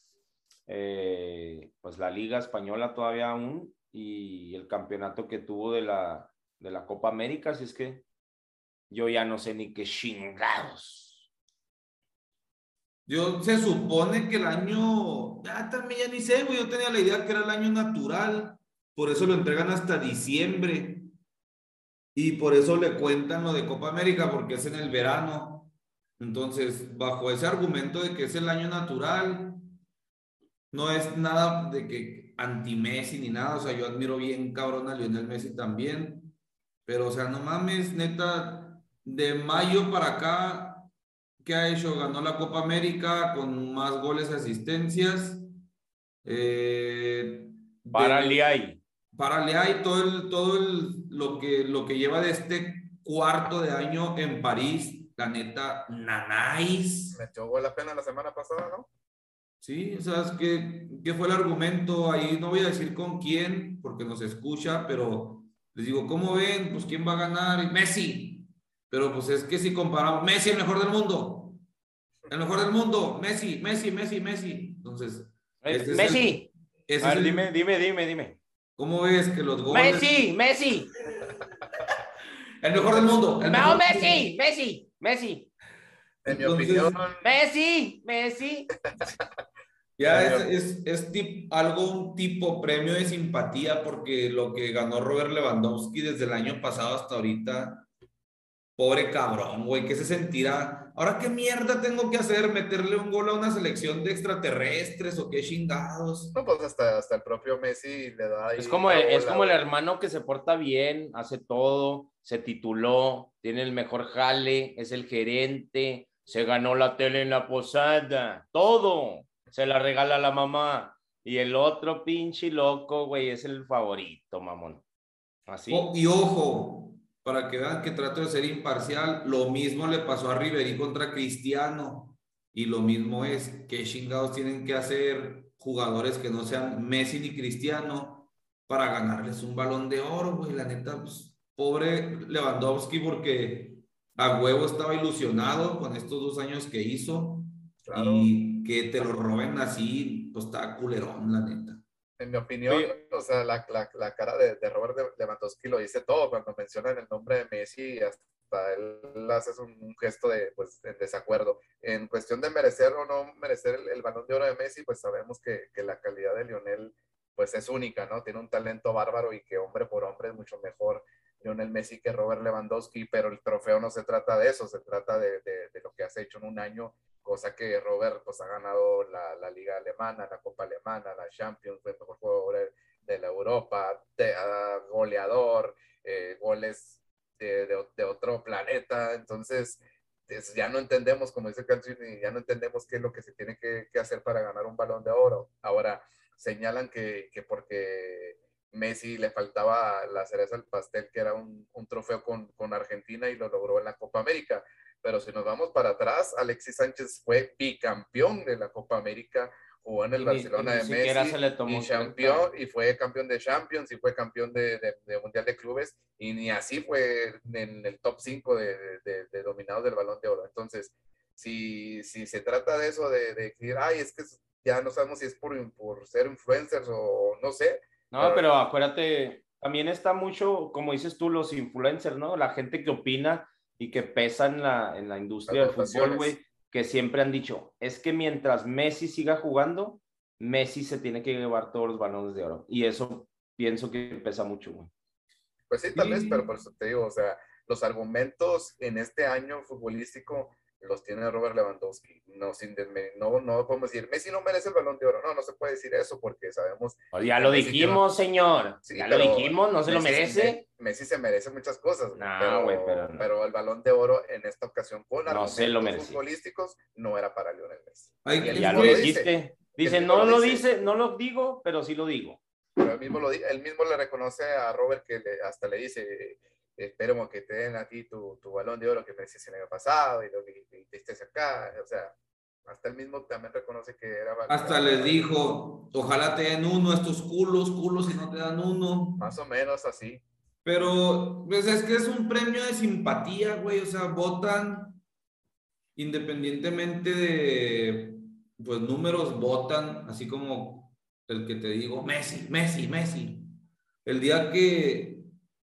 eh, pues la Liga Española todavía aún y el campeonato que tuvo de la, de la Copa América, así es que yo ya no sé ni qué chingados. Yo se supone que el año, ya también ya ni sé, güey, yo tenía la idea que era el año natural, por eso lo entregan hasta diciembre. Y por eso le cuentan lo de Copa América, porque es en el verano. Entonces, bajo ese argumento de que es el año natural, no es nada de que anti-Messi ni nada. O sea, yo admiro bien cabrón a Lionel Messi también. Pero, o sea, no mames, neta, de mayo para acá, ¿qué ha hecho? Ganó la Copa América con más goles y asistencias. Eh, ahí. Párale ahí todo el, todo el, lo que, lo que lleva de este cuarto de año en París, la neta, nanáis. Metió gol apenas la semana pasada, ¿no? Sí, o sea, es que, ¿qué fue el argumento? Ahí no voy a decir con quién, porque nos escucha, pero les digo, ¿cómo ven? Pues quién va a ganar. Y Messi. Pero pues es que si comparamos, Messi el mejor del mundo. El mejor del mundo, Messi, Messi, Messi, Messi. Entonces, este es Messi. el- ese A es ver, el- dime, dime, dime, dime. ¿Cómo ves que los goles? Messi, Messi. El mejor del mundo. el No, mejor- Messi, Messi, Messi. En mi Entonces- opinión, Messi, Messi. Ya es, es, es tip- algo, un tipo premio de simpatía, porque lo que ganó Robert Lewandowski desde el año pasado hasta ahorita, pobre cabrón, güey, ¿qué se sentirá? Ahora, ¿qué mierda tengo que hacer? ¿Meterle un gol a una selección de extraterrestres o qué chingados? no, pues hasta, hasta el propio Messi le da ahí Es como, el, es bola, como el güey. hermano que se porta bien, hace todo, se tituló, tiene el mejor jale, es el gerente, se ganó la tele en la posada, todo, se la regala a la mamá. Y el otro pinche loco, güey, es el favorito, mamón. Así. Oh, y ojo, para que vean que trato de ser imparcial, lo mismo le pasó a Ribery contra Cristiano. Y lo mismo es, ¿qué chingados tienen que hacer jugadores que no sean Messi ni Cristiano para ganarles un balón de oro, güey? La neta, pues, pobre Lewandowski porque a huevo estaba ilusionado con estos dos años que hizo Claro. y que te lo roben así, pues está culerón, la neta. En mi opinión, o sea, la, la, la cara de, de Robert Lewandowski lo dice todo cuando mencionan el nombre de Messi, hasta él hace un, un gesto de, pues, en desacuerdo. En cuestión de merecer o no merecer el, el balón de oro de Messi, pues sabemos que, que la calidad de Lionel pues es única, ¿no? Tiene un talento bárbaro y que hombre por hombre es mucho mejor Lionel Messi que Robert Lewandowski, pero el trofeo no se trata de eso, se trata de, de, lo que has hecho en un año cosa que Robert pues ha ganado la, la, liga alemana, la copa alemana, la Champions, el mejor jugador de la Europa, uh, goleador, eh, goles de, otro planeta, entonces es, ya no entendemos, como dice Cancini, ya no entendemos qué es lo que se tiene que, que, hacer para ganar un balón de oro. Ahora señalan que, que porque Messi le faltaba la cereza del pastel, que era un, un trofeo con, con Argentina y lo logró en la Copa América pero si nos vamos para atrás, Alexis Sánchez fue bicampeón de la Copa América, jugó en el Y- Barcelona y de Messi se le tomó y campeón y fue campeón de Champions y fue campeón de, de- de Mundial de Clubes y ni así fue en el top 5 de, de- dominados del Balón de Oro. Entonces, si, si se trata de eso, de, de decir, ay, es que ya no sabemos si es por, por ser influencers o no sé, No, pero acuérdate, también está mucho, como dices tú, los influencers, ¿no? La gente que opina y que pesa en la, en la industria Las del fútbol, güey, que siempre han dicho, es que mientras Messi siga jugando, Messi se tiene que llevar todos los balones de oro. Y eso pienso que pesa mucho, güey. Pues sí, tal Sí. vez, pero por eso te digo, o sea, los argumentos en este año futbolístico los tiene Robert Lewandowski. No, sin no, no podemos decir, Messi no merece el balón de oro. No, no se puede decir eso porque sabemos. Ya lo Messi dijimos, señor. Sí, ya lo dijimos, no se lo Messi merece. Messi se merece muchas cosas. No, pero, güey, pero no. pero el balón de oro en esta ocasión con No se lo futbolísticos no era para Lionel Messi. Ay, Ya lo dice. dijiste. Dice, mismo no lo lo dice. dice, no lo digo, pero sí lo digo. Pero él mismo, lo, él mismo le reconoce a Robert que le- hasta le dice, esperemos que te den a ti tu, tu balón de oro que mereces el año pasado y lo que y te estés acá. O sea, hasta él mismo también reconoce que era... Hasta les dijo, ojalá te den uno estos culos, culos si no te dan uno. Más o menos así. Pero, pues es que es un premio de simpatía, güey. O sea, votan independientemente de, pues, números, votan, así como el que te digo, Messi, Messi, Messi. El día que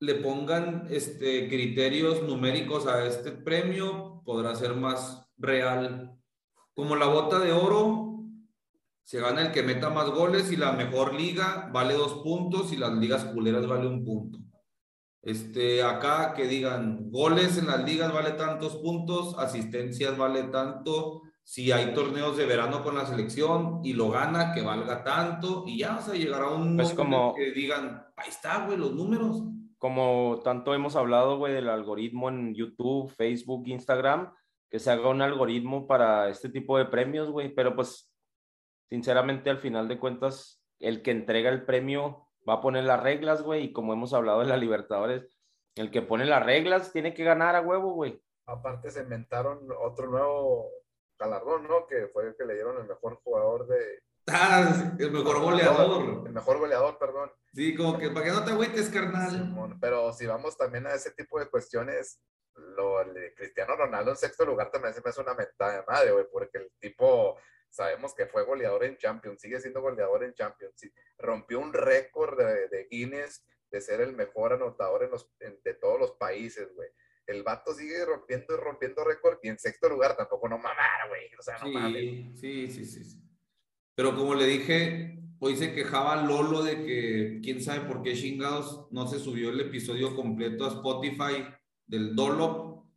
le pongan este, criterios numéricos a este premio, podrá ser más real. Como la bota de oro, se gana el que meta más goles y la mejor liga vale dos puntos y las ligas culeras vale un punto. Este, acá que digan goles en las ligas vale tantos puntos, asistencias vale tanto, si hay torneos de verano con la selección y lo gana, que valga tanto, y ya, o sea, llegará un Pues momento como- que digan, ahí está, güey, los números. Como tanto hemos hablado, güey, del algoritmo en YouTube, Facebook, Instagram, que se haga un algoritmo para este tipo de premios, güey, pero pues, sinceramente, al final de cuentas, el que entrega el premio va a poner las reglas, güey, y como hemos hablado de la Libertadores, el que pone las reglas tiene que ganar a huevo, güey. Aparte se inventaron otro nuevo galardón, ¿no? Que fue el que le dieron el mejor jugador de... Ah, el mejor goleador. El mejor goleador, perdón. Sí, como que para que no te agüites, carnal. Simón, Pero si vamos también a ese tipo de cuestiones, lo de Cristiano Ronaldo en sexto lugar también se me hace una mentada de madre, güey, porque el tipo, sabemos que fue goleador en Champions, sigue siendo goleador en Champions, sí, rompió un récord de, de Guinness de ser el mejor anotador en los, en- de todos los países, güey. El vato sigue rompiendo y rompiendo récord y en sexto lugar tampoco no mamar, güey. O sea, no mames. Sí, sí, sí. Pero como le dije, hoy se quejaba Lolo de que quién sabe por qué chingados no se subió el episodio completo a Spotify del Dolo.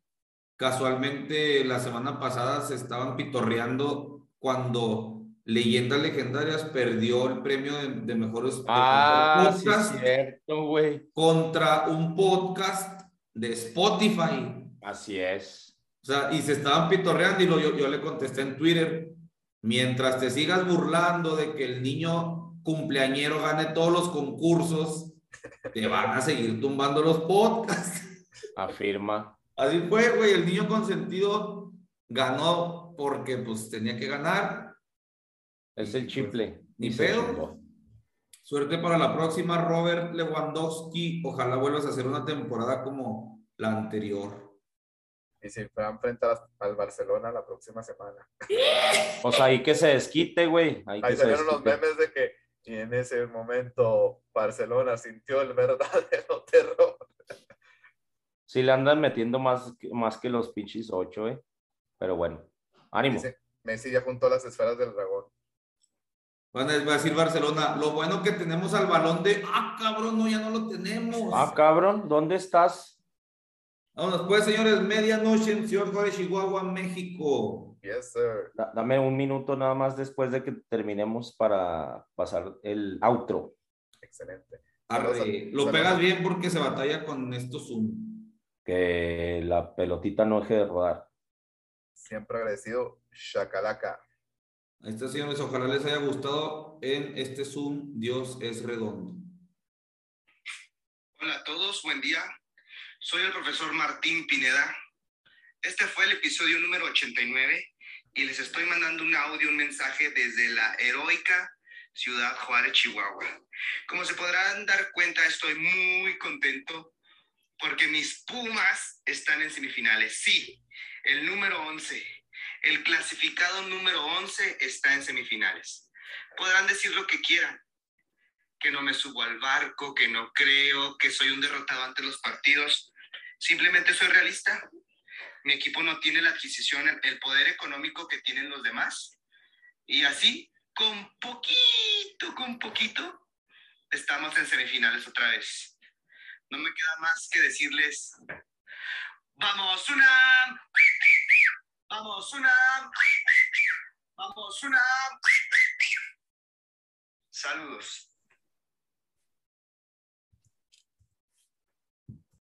Casualmente la semana pasada se estaban pitorreando cuando Leyendas Legendarias perdió el premio de, de mejores de Ah, sí, podcast cierto, güey. contra un podcast de Spotify. Así es. O sea, y se estaban pitorreando y lo, yo, yo le contesté en Twitter, mientras te sigas burlando de que el niño cumpleañero gane todos los concursos, te van a seguir tumbando los podcasts. Afirma. Así fue, güey, el niño consentido ganó porque pues tenía que ganar. Es el chiple. pues, Ni Y se pedo. Suerte para la próxima, Robert Lewandowski. Ojalá vuelvas a hacer una temporada como la anterior. Y si va a enfrentar al Barcelona la próxima semana. Pues ahí que se desquite, güey. Ahí, se salieron los memes de que y en ese momento Barcelona sintió el verdadero terror. Sí le andan metiendo más, que- más que los pinches ocho, eh. Pero bueno, ánimo. Dice, Messi ya juntó las esferas del dragón. Van va a decir Barcelona, lo bueno que tenemos al balón de, ah, cabrón, no, ya no lo tenemos. Ah, cabrón, ¿dónde estás? Vámonos, pues, señores, medianoche en Ciudad Juárez, Chihuahua, México. Yes, sir. Da- dame un minuto nada más después de que terminemos para pasar el outro. Excelente. Arre, lo saludos. pegas bien porque se batalla con esto Zoom. Que la pelotita no deje de rodar. Siempre agradecido. Shakalaka. Ahí está, señores, ojalá les haya gustado en este Zoom. Dios es redondo. Hola a todos, buen día. Soy el profesor Martín Pineda. Este fue el episodio número 89 y les estoy mandando un audio, un mensaje desde la heroica ciudad Juárez, Chihuahua. Como se podrán dar cuenta, estoy muy contento porque mis Pumas están en semifinales. Sí, el número 11, el clasificado número 11 está en semifinales. Podrán decir lo que quieran, que no me subo al barco, que no creo, que soy un derrotado ante los partidos. Simplemente soy realista. Mi equipo no tiene la adquisición, el poder económico que tienen los demás. Y así, con poquito, con poquito, estamos en semifinales otra vez. No me queda más que decirles, vamos una, vamos una, vamos una. Saludos.